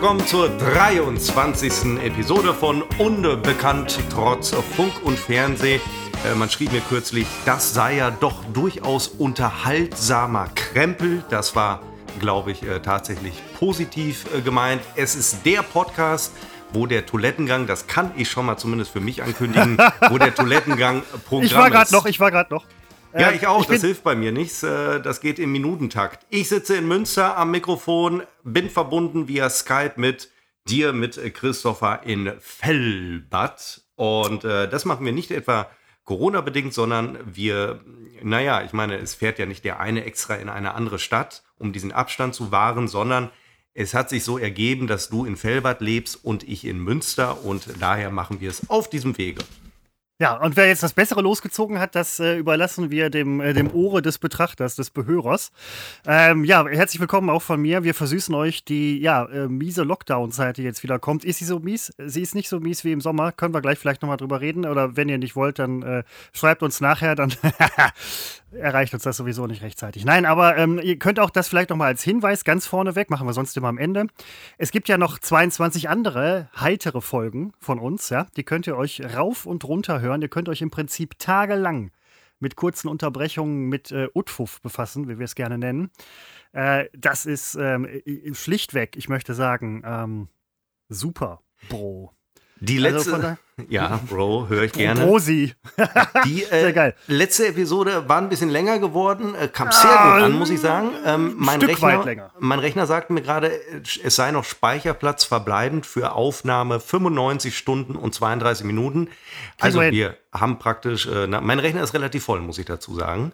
willkommen zur 23. Episode von Unbekannt trotz Funk und Fernseh. Äh, man schrieb mir kürzlich, das sei ja doch durchaus unterhaltsamer Krempel. Das war, glaube ich, äh, tatsächlich positiv äh, gemeint. Es ist der Podcast, wo der Toilettengang, das kann ich schon mal zumindest für mich ankündigen, wo der Toilettengang Programm Ich war gerade noch, ich war gerade noch. Ja, ich auch. Ich das hilft bei mir nichts. Äh, das geht im Minutentakt. Ich sitze in Münster am Mikrofon, bin verbunden via Skype mit dir, mit Christopher in Fellbad. Und äh, das machen wir nicht etwa Corona-bedingt, sondern wir, naja, ich meine, es fährt ja nicht der eine extra in eine andere Stadt, um diesen Abstand zu wahren, sondern es hat sich so ergeben, dass du in Fellbad lebst und ich in Münster und daher machen wir es auf diesem Wege. Ja, und wer jetzt das Bessere losgezogen hat, das äh, überlassen wir dem, äh, dem Ohre des Betrachters, des Behörers. Ähm, ja, herzlich willkommen auch von mir. Wir versüßen euch die ja, äh, miese Lockdown-Zeit, die jetzt wieder kommt. Ist sie so mies? Sie ist nicht so mies wie im Sommer. Können wir gleich vielleicht nochmal drüber reden. Oder wenn ihr nicht wollt, dann äh, schreibt uns nachher, dann erreicht uns das sowieso nicht rechtzeitig. Nein, aber ähm, ihr könnt auch das vielleicht nochmal als Hinweis ganz vorneweg, machen wir sonst immer am Ende. Es gibt ja noch 22 andere heitere Folgen von uns, ja. Die könnt ihr euch rauf und runter hören. Ihr könnt euch im Prinzip tagelang mit kurzen Unterbrechungen mit äh, Utfuff befassen, wie wir es gerne nennen. Äh, das ist ähm, schlichtweg, ich möchte sagen, ähm, super, Bro. Die also letzte, also ja, Bro, höre ich gerne. Rosi. Die äh, letzte Episode war ein bisschen länger geworden, äh, kam sehr ah, gut an, muss ich sagen. Ähm, mein, Stück Rechner, weit länger. mein Rechner sagt mir gerade, es sei noch Speicherplatz verbleibend für Aufnahme 95 Stunden und 32 Minuten. Also wir haben praktisch, äh, na, mein Rechner ist relativ voll, muss ich dazu sagen.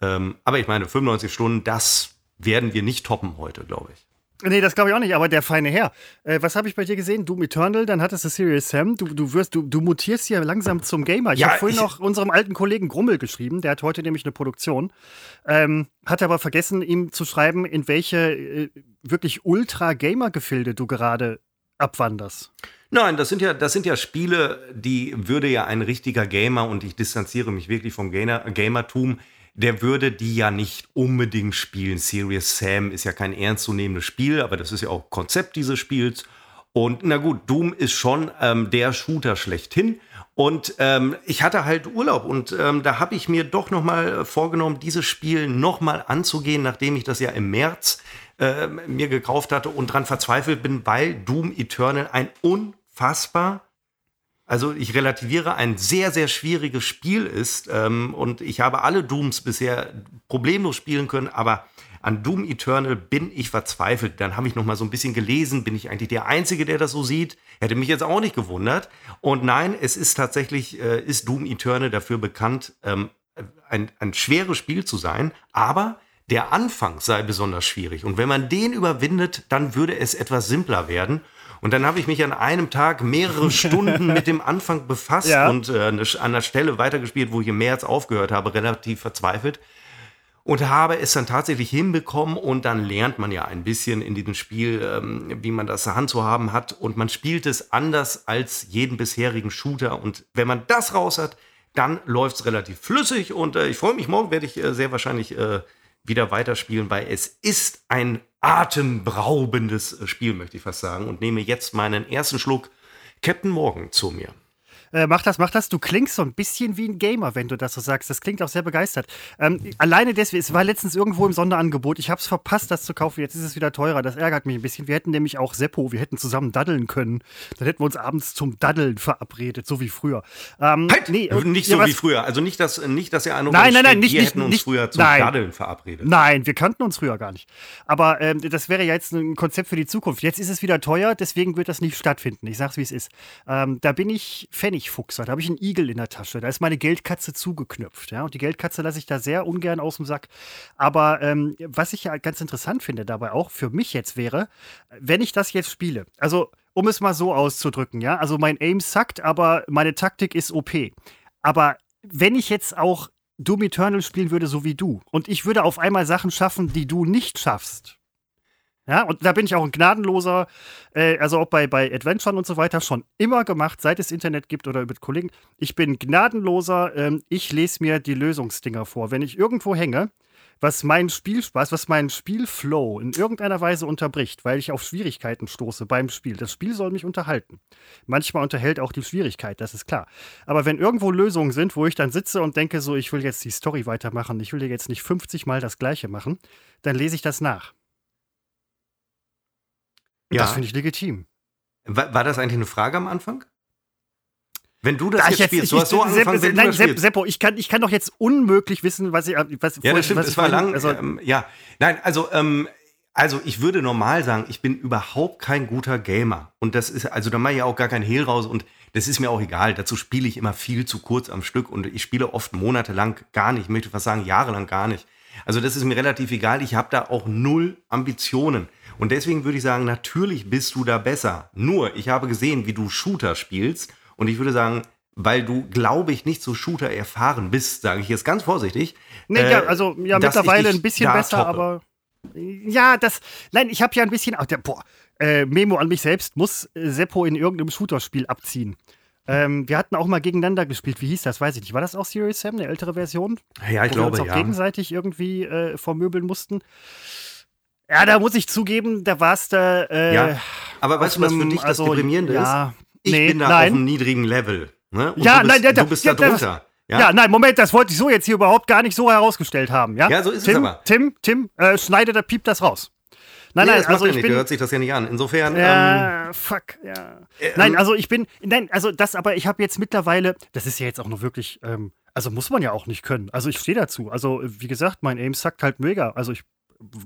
Ähm, aber ich meine, 95 Stunden, das werden wir nicht toppen heute, glaube ich. Nee, das glaube ich auch nicht, aber der feine Herr. Äh, was habe ich bei dir gesehen? Doom Eternal, dann hattest du Serious Sam. Du, du, wirst, du, du mutierst hier langsam zum Gamer. Ich ja, habe vorhin noch unserem alten Kollegen Grummel geschrieben, der hat heute nämlich eine Produktion. Ähm, hat aber vergessen, ihm zu schreiben, in welche äh, wirklich Ultra-Gamer-Gefilde du gerade abwanderst. Nein, das sind ja, das sind ja Spiele, die würde ja ein richtiger Gamer, und ich distanziere mich wirklich vom Gamer, Gamertum, der würde die ja nicht unbedingt spielen. Serious Sam ist ja kein ernstzunehmendes Spiel, aber das ist ja auch Konzept dieses Spiels. Und na gut, Doom ist schon ähm, der Shooter schlechthin. Und ähm, ich hatte halt Urlaub und ähm, da habe ich mir doch noch mal vorgenommen, dieses Spiel noch mal anzugehen, nachdem ich das ja im März äh, mir gekauft hatte und dran verzweifelt bin, weil Doom Eternal ein unfassbar also ich relativiere, ein sehr, sehr schwieriges Spiel ist. Ähm, und ich habe alle Dooms bisher problemlos spielen können, aber an Doom Eternal bin ich verzweifelt. Dann habe ich noch mal so ein bisschen gelesen, bin ich eigentlich der Einzige, der das so sieht? Hätte mich jetzt auch nicht gewundert. Und nein, es ist tatsächlich, äh, ist Doom Eternal dafür bekannt, ähm, ein, ein schweres Spiel zu sein, aber der Anfang sei besonders schwierig. Und wenn man den überwindet, dann würde es etwas simpler werden. Und dann habe ich mich an einem Tag mehrere Stunden mit dem Anfang befasst ja. und äh, an der Stelle weitergespielt, wo ich im März aufgehört habe, relativ verzweifelt. Und habe es dann tatsächlich hinbekommen und dann lernt man ja ein bisschen in diesem Spiel, ähm, wie man das Hand zu haben hat. Und man spielt es anders als jeden bisherigen Shooter. Und wenn man das raus hat, dann läuft es relativ flüssig. Und äh, ich freue mich, morgen werde ich äh, sehr wahrscheinlich äh, wieder weiterspielen, weil es ist ein atemberaubendes Spiel, möchte ich fast sagen, und nehme jetzt meinen ersten Schluck Captain Morgan zu mir. Äh, mach das, mach das. Du klingst so ein bisschen wie ein Gamer, wenn du das so sagst. Das klingt auch sehr begeistert. Ähm, alleine deswegen, es war letztens irgendwo im Sonderangebot. Ich habe es verpasst, das zu kaufen. Jetzt ist es wieder teurer. Das ärgert mich ein bisschen. Wir hätten nämlich auch Seppo, wir hätten zusammen daddeln können. Dann hätten wir uns abends zum Daddeln verabredet, so wie früher. Ähm, halt! Nee, nicht so ja, wie früher. Also nicht, dass, nicht, dass ihr Eindruck Nein, nein, nein, nicht, wir nicht, hätten uns nicht, früher zum nein. Daddeln verabredet. Nein, wir kannten uns früher gar nicht. Aber ähm, das wäre ja jetzt ein Konzept für die Zukunft. Jetzt ist es wieder teuer, deswegen wird das nicht stattfinden. Ich sag's, wie es ist. Ähm, da bin ich Pfennigfuchser. Da habe ich einen Igel in der Tasche. Da ist meine Geldkatze zugeknüpft. Ja? Und die Geldkatze lasse ich da sehr ungern aus dem Sack. Aber ähm, was ich ja ganz interessant finde dabei auch für mich jetzt wäre, wenn ich das jetzt spiele, also um es mal so auszudrücken, ja, also mein Aim sackt, aber meine Taktik ist OP. Aber wenn ich jetzt auch Doom Eternal spielen würde, so wie du, und ich würde auf einmal Sachen schaffen, die du nicht schaffst, ja, und da bin ich auch ein gnadenloser, äh, also auch bei, bei Adventuren und so weiter, schon immer gemacht, seit es Internet gibt oder mit Kollegen. Ich bin gnadenloser, ähm, ich lese mir die Lösungsdinger vor. Wenn ich irgendwo hänge, was meinen Spielspaß, was meinen Spielflow in irgendeiner Weise unterbricht, weil ich auf Schwierigkeiten stoße beim Spiel. Das Spiel soll mich unterhalten. Manchmal unterhält auch die Schwierigkeit, das ist klar. Aber wenn irgendwo Lösungen sind, wo ich dann sitze und denke, so, ich will jetzt die Story weitermachen, ich will jetzt nicht 50 Mal das Gleiche machen, dann lese ich das nach. Ja. Das finde ich legitim. War, war das eigentlich eine Frage am Anfang? Wenn du das jetzt, jetzt spielst, ich, du hast so angefangen, Sepp, wenn nein, du das Sepp, Seppo, ich kann, ich kann doch jetzt unmöglich wissen, was ich, was, ja, das stimmt, was es war lang, also, ähm, ja, nein, also, ähm, also ich würde normal sagen, ich bin überhaupt kein guter Gamer und das ist, also da mache ich ja auch gar kein Hehl raus und das ist mir auch egal. Dazu spiele ich immer viel zu kurz am Stück und ich spiele oft monatelang gar nicht, ich möchte fast sagen jahrelang gar nicht. Also das ist mir relativ egal. Ich habe da auch null Ambitionen. Und deswegen würde ich sagen, natürlich bist du da besser. Nur, ich habe gesehen, wie du Shooter spielst und ich würde sagen, weil du, glaube ich, nicht so Shooter erfahren bist, sage ich jetzt ganz vorsichtig. Nee, äh, ja, also ja, mittlerweile ein bisschen besser, toppe. aber ja, das, nein, ich habe ja ein bisschen, ach, der, boah, äh, Memo an mich selbst, muss äh, Seppo in irgendeinem Shooter-Spiel abziehen. Ähm, wir hatten auch mal gegeneinander gespielt. Wie hieß das? Weiß ich nicht. War das auch Serious Sam, eine ältere Version? Ja, ich wo glaube, wir uns auch ja. gegenseitig irgendwie äh, vermöbeln mussten. Ja, da muss ich zugeben, da war es da. Äh, ja, aber weißt du, was für dich das also, Deprimierende ja, ist? Ich nee, bin da nein. auf einem niedrigen Level. Ne? Ja, du bist, nein, du bist ja, da drunter. Ja? ja? nein, Moment, das wollte ich so jetzt hier überhaupt gar nicht so herausgestellt haben. Ja, ja so ist Tim, es aber. Tim, Tim, äh, schneide da piept das raus. Nein, nee, nein, also ich nicht. bin, hört sich das ja nicht an. Insofern. Ja, ähm, fuck, ja. Äh, nein, also ich bin, nein, also das, aber ich habe jetzt mittlerweile, das ist ja jetzt auch noch wirklich, ähm, also muss man ja auch nicht können. Also ich stehe dazu. Also wie gesagt, mein Aim sackt halt mega. Also ich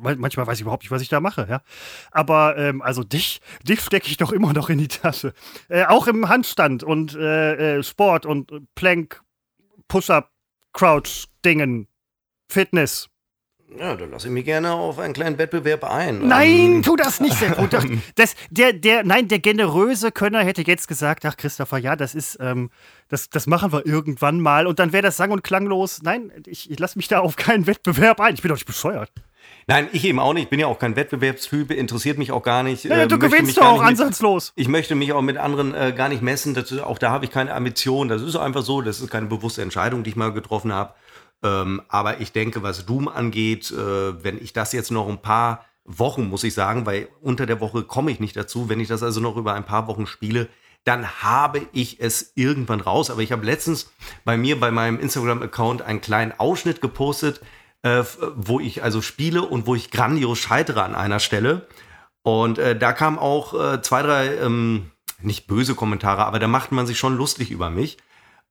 manchmal weiß ich überhaupt nicht, was ich da mache, ja. Aber ähm, also dich, dich stecke ich doch immer noch in die Tasche. Äh, auch im Handstand und äh, äh Sport und Plank, Push-up, Crouch, Dingen, Fitness. Ja, dann lasse ich mich gerne auf einen kleinen Wettbewerb ein. Nein, ähm. tu das nicht, sehr gut. Das, der, der, nein, der generöse Könner hätte jetzt gesagt, ach Christopher, ja, das ist, ähm, das, das machen wir irgendwann mal und dann wäre das sang- und klanglos. Nein, ich, ich lasse mich da auf keinen Wettbewerb ein. Ich bin doch nicht bescheuert. Nein, ich eben auch nicht. Ich bin ja auch kein Wettbewerbstyp, interessiert mich auch gar nicht. Ja, äh, du gewinnst doch auch mit, ansatzlos. Ich möchte mich auch mit anderen äh, gar nicht messen. Das, auch da habe ich keine Ambition. Das ist einfach so. Das ist keine bewusste Entscheidung, die ich mal getroffen habe. Ähm, aber ich denke, was Doom angeht, äh, wenn ich das jetzt noch ein paar Wochen, muss ich sagen, weil unter der Woche komme ich nicht dazu, wenn ich das also noch über ein paar Wochen spiele, dann habe ich es irgendwann raus. Aber ich habe letztens bei mir bei meinem Instagram-Account einen kleinen Ausschnitt gepostet, äh, wo ich also spiele und wo ich grandios scheitere an einer Stelle. Und äh, da kamen auch äh, zwei, drei, ähm, nicht böse Kommentare, aber da macht man sich schon lustig über mich.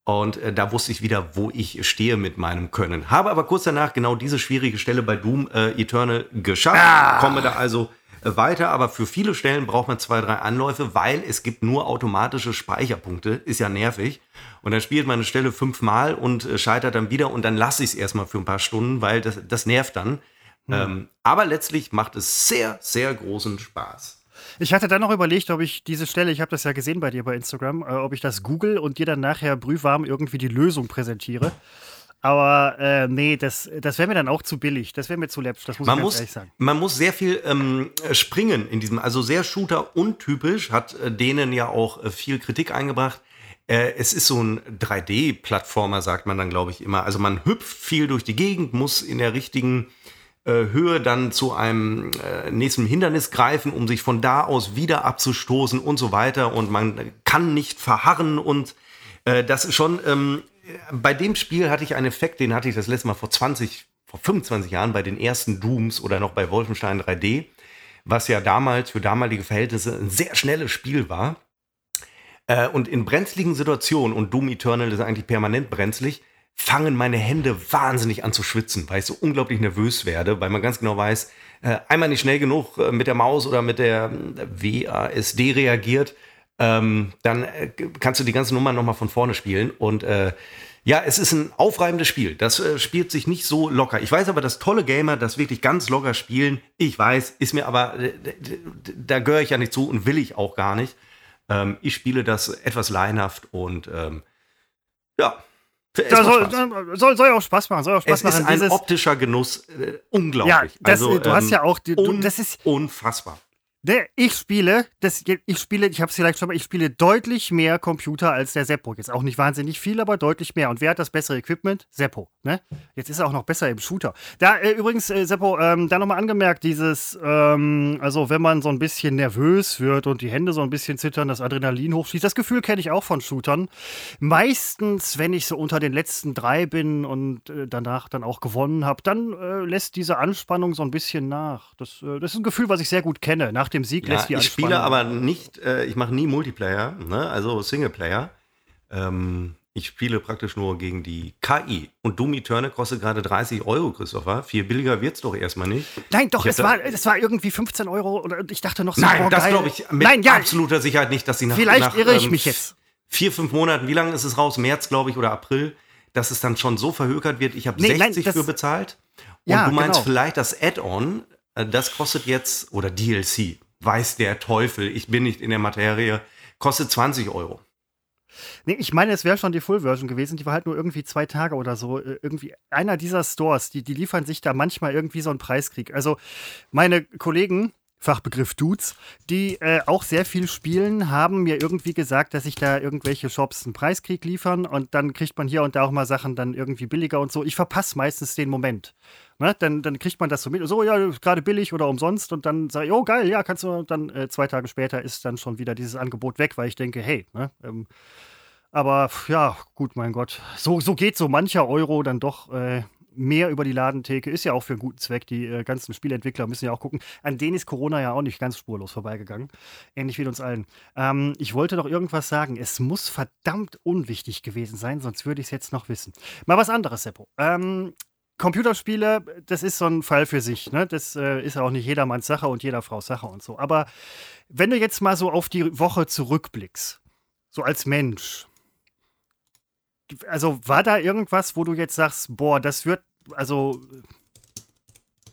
Und äh, da wusste ich wieder, wo ich stehe mit meinem Können. Habe aber kurz danach genau diese schwierige Stelle bei Doom äh, Eternal geschafft. Ah. Komme da also äh, weiter, aber für viele Stellen braucht man zwei, drei Anläufe, weil es gibt nur automatische Speicherpunkte. Ist ja nervig. Und dann spielt man eine Stelle fünfmal und äh, scheitert dann wieder und dann lasse ich es erstmal für ein paar Stunden, weil das, das nervt dann. Hm. Ähm, aber letztlich macht es sehr, sehr großen Spaß. Ich hatte dann noch überlegt, ob ich diese Stelle, ich habe das ja gesehen bei dir bei Instagram, äh, ob ich das google und dir dann nachher brühwarm irgendwie die Lösung präsentiere. Aber äh, nee, das, das wäre mir dann auch zu billig. Das wäre mir zu läppisch, das muss man ich muss, ehrlich sagen. Man muss sehr viel ähm, springen in diesem, also sehr Shooter-untypisch, hat äh, denen ja auch äh, viel Kritik eingebracht. Äh, es ist so ein 3D-Plattformer, sagt man dann, glaube ich, immer. Also man hüpft viel durch die Gegend, muss in der richtigen äh, Höhe dann zu einem äh, nächsten Hindernis greifen, um sich von da aus wieder abzustoßen und so weiter. Und man kann nicht verharren und äh, das ist schon, ähm, bei dem Spiel hatte ich einen Effekt, den hatte ich das letzte Mal vor 20, vor 25 Jahren bei den ersten Dooms oder noch bei Wolfenstein 3D, was ja damals für damalige Verhältnisse ein sehr schnelles Spiel war. Äh, und in brenzligen Situationen, und Doom Eternal ist eigentlich permanent brenzlig, fangen meine Hände wahnsinnig an zu schwitzen, weil ich so unglaublich nervös werde, weil man ganz genau weiß, äh, einmal nicht schnell genug äh, mit der Maus oder mit der äh, WASD reagiert, ähm, dann äh, kannst du die ganze Nummer nochmal von vorne spielen. Und ja, es ist ein aufreibendes Spiel. Das äh, spielt sich nicht so locker. Ich weiß aber, dass tolle Gamer das wirklich ganz locker spielen. Ich weiß, ist mir aber, da gehöre ich ja nicht zu und will ich auch gar nicht. Ähm, ich spiele das etwas leinhaft und ähm, ja, soll, soll, soll, auch Spaß machen. Soll auch Spaß es machen. ist ein Dieses, optischer Genuss, äh, unglaublich. Ja, das, also, du hast ja ähm, auch, du, das ist unfassbar. Ich spiele, das, ich spiele, ich habe es vielleicht schon mal, ich spiele deutlich mehr Computer als der Seppo. Jetzt auch nicht wahnsinnig viel, aber deutlich mehr. Und wer hat das bessere Equipment? Seppo. Ne? Jetzt ist er auch noch besser im Shooter. Da äh, übrigens, äh, Seppo, ähm, da nochmal angemerkt, dieses, ähm, also wenn man so ein bisschen nervös wird und die Hände so ein bisschen zittern, das Adrenalin hochschießt, das Gefühl kenne ich auch von Shootern. Meistens, wenn ich so unter den letzten drei bin und äh, danach dann auch gewonnen habe, dann äh, lässt diese Anspannung so ein bisschen nach. Das, äh, das ist ein Gefühl, was ich sehr gut kenne. Nach dem Sieg lässt die ich Anspannung. spiele aber nicht, äh, ich mache nie Multiplayer, ne? also Singleplayer. Ähm, ich spiele praktisch nur gegen die KI. Und Doom Eternal kostet gerade 30 Euro, Christopher. Viel billiger wird's doch erstmal nicht. Nein, doch, es war, es war irgendwie 15 Euro oder ich dachte noch so, Nein, boah, das glaube ich mit Nein, ja, absoluter Sicherheit nicht, dass sie nach, vielleicht nach irre ich ähm, mich jetzt. vier, fünf Monaten, wie lange ist es raus? März, glaube ich, oder April, dass es dann schon so verhökert wird. Ich habe Nee, nein, 60 das- für bezahlt. Und Ja, du meinst genau. vielleicht das Add-on, äh, das kostet jetzt, oder DLC, weiß der Teufel, ich bin nicht in der Materie, kostet 20 Euro. Nee, ich meine, es wäre schon die Full-Version gewesen. Die war halt nur irgendwie zwei Tage oder so. Äh, Irgendwie einer dieser Stores, die, die liefern sich da manchmal irgendwie so einen Preiskrieg. Also meine Kollegen, Fachbegriff Dudes, die äh, auch sehr viel spielen, haben mir irgendwie gesagt, dass sich da irgendwelche Shops einen Preiskrieg liefern und dann kriegt man hier und da auch mal Sachen dann irgendwie billiger und so. Ich verpasse meistens den Moment. Ne? Dann, dann kriegt man das so mit, so, ja, gerade billig oder umsonst und dann sage ich, oh geil, ja, kannst du, und dann äh, zwei Tage später ist dann schon wieder dieses Angebot weg, weil ich denke, hey, ne, ähm, aber ja, gut, mein Gott. So, so geht so mancher Euro dann doch äh, mehr über die Ladentheke. Ist ja auch für einen guten Zweck. Die äh, ganzen Spielentwickler müssen ja auch gucken. An denen ist Corona ja auch nicht ganz spurlos vorbeigegangen. Ähnlich wie uns allen. Ähm, ich wollte noch irgendwas sagen. Es muss verdammt unwichtig gewesen sein, sonst würde ich es jetzt noch wissen. Mal was anderes, Seppo. Ähm, Computerspiele, das ist so ein Fall für sich. Ne? Das äh, ist auch nicht jedermanns Sache und jeder Frau Sache und so. Aber wenn du jetzt mal so auf die Woche zurückblickst, so als Mensch, also war da irgendwas, wo du jetzt sagst, boah, das wird, also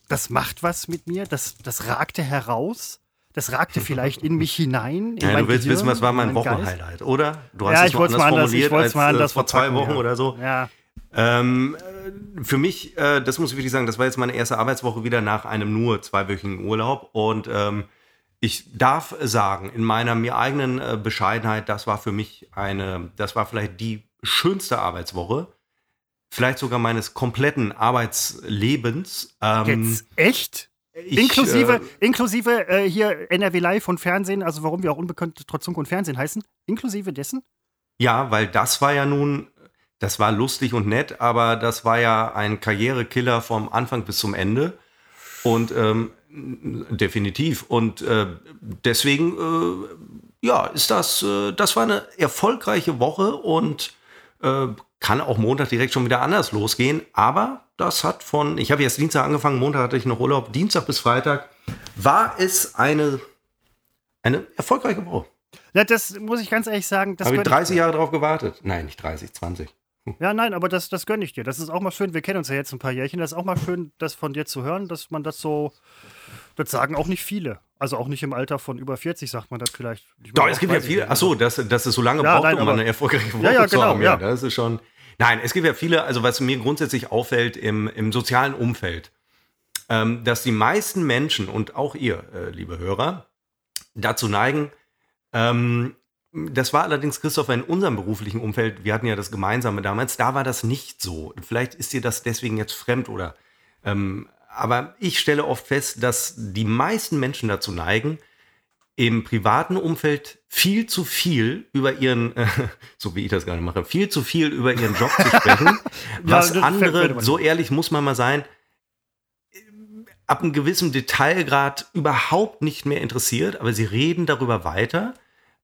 das macht was mit mir, das, das ragte heraus, das ragte vielleicht in mich hinein. In Ja, du willst Gehirn, wissen, was war in mein. Wochenhighlight, oder? Du Ja, es ich wollte es mal anders, ich formuliert es mal als, äh, anders vor zwei Wochen ja. oder so. Ja, Ähm, äh, für mich, äh, das muss ich wirklich sagen, das war jetzt meine erste Arbeitswoche wieder nach einem nur zweiwöchigen Urlaub. Und ähm, ich darf sagen, in meiner mir eigenen äh, Bescheidenheit, das war für mich eine, das war vielleicht die schönste Arbeitswoche. Vielleicht sogar meines kompletten Arbeitslebens. Ähm, jetzt echt? ich, inklusive äh, inklusive äh, hier NRW Live und Fernsehen, also warum wir auch unbekannt trotz Funk und Fernsehen heißen, inklusive dessen? Ja, weil das war ja nun, das war lustig und nett, aber das war ja ein Karrierekiller vom Anfang bis zum Ende. Und ähm, definitiv. Und äh, deswegen, äh, ja, ist das, äh, das war eine erfolgreiche Woche und äh, kann auch Montag direkt schon wieder anders losgehen. Aber das hat von, ich habe jetzt Dienstag angefangen, Montag hatte ich noch Urlaub, Dienstag bis Freitag war es eine, eine erfolgreiche Woche. Ja, das muss ich ganz ehrlich sagen, das Habe ich gönn 30 Jahre drauf gewartet? Nein, nicht 30, 20. Ja, nein, aber das, das gönne ich dir. Das ist auch mal schön. Wir kennen uns ja jetzt ein paar Jährchen. Das ist auch mal schön, das von dir zu hören, dass man das so. Das sagen auch nicht viele. Also auch nicht im Alter von über 40 sagt man das vielleicht. Ich Doch, es gibt ja 30 viele. Achso, dass, dass es so lange Ja, braucht, nein, um aber- eine erfolgreiche Woche Ja, ja, zu genau, haben. ja. das ist schon. Nein, es gibt ja viele, also was mir grundsätzlich auffällt im, im sozialen Umfeld, ähm, dass die meisten Menschen und auch ihr, äh, liebe Hörer, dazu neigen, ähm, das war allerdings, Christopher, in unserem beruflichen Umfeld, wir hatten ja das Gemeinsame damals, da war das nicht so. Vielleicht ist dir das deswegen jetzt fremd oder. Ähm, aber ich stelle oft fest, dass die meisten Menschen dazu neigen, im privaten Umfeld viel zu viel über ihren, äh, so wie ich das gerade mache, viel zu viel über ihren Job zu sprechen, was mir andere, so ehrlich muss man mal sein, ab einem gewissen Detailgrad überhaupt nicht mehr interessiert, aber sie reden darüber weiter.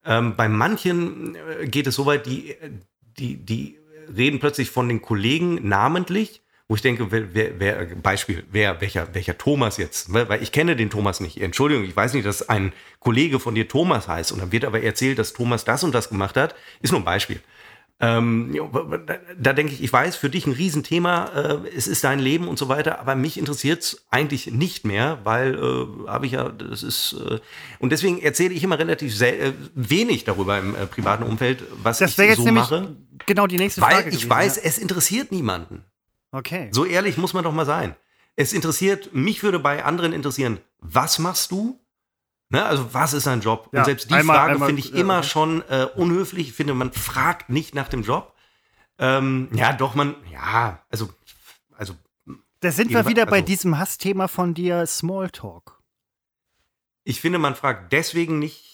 Ähm, bei manchen äh, geht es so weit, die, die, die reden plötzlich von den Kollegen namentlich, wo ich denke, wer, wer, wer Beispiel, wer, welcher, welcher Thomas jetzt, weil, weil ich kenne den Thomas nicht. Entschuldigung, ich weiß nicht, dass ein Kollege von dir Thomas heißt und dann wird aber erzählt, dass Thomas das und das gemacht hat. Ist nur ein Beispiel. Ähm, da, denke ich, ich weiß, für dich ein Riesenthema, äh, es ist dein Leben und so weiter, aber mich interessiert es eigentlich nicht mehr, weil äh, habe ich ja, das ist, äh, und deswegen erzähle ich immer relativ sel- äh, wenig darüber im äh, privaten Umfeld, was Das ich jetzt so nämlich mache, genau die nächste weil Frage. ich gewesen, weiß, ja. es interessiert niemanden. Okay. So ehrlich muss man doch mal sein. Es interessiert, mich würde bei anderen interessieren, was machst du? Ne? Also was ist ein Job? Ja, und selbst die einmal- Frage finde ich ja, immer ja. schon äh, unhöflich. Ich finde, man fragt nicht nach dem Job. Ähm, ja, doch, man, ja, also, also Da sind wir wieder bei also- diesem Hassthema von dir, Smalltalk. ich finde, man fragt deswegen nicht.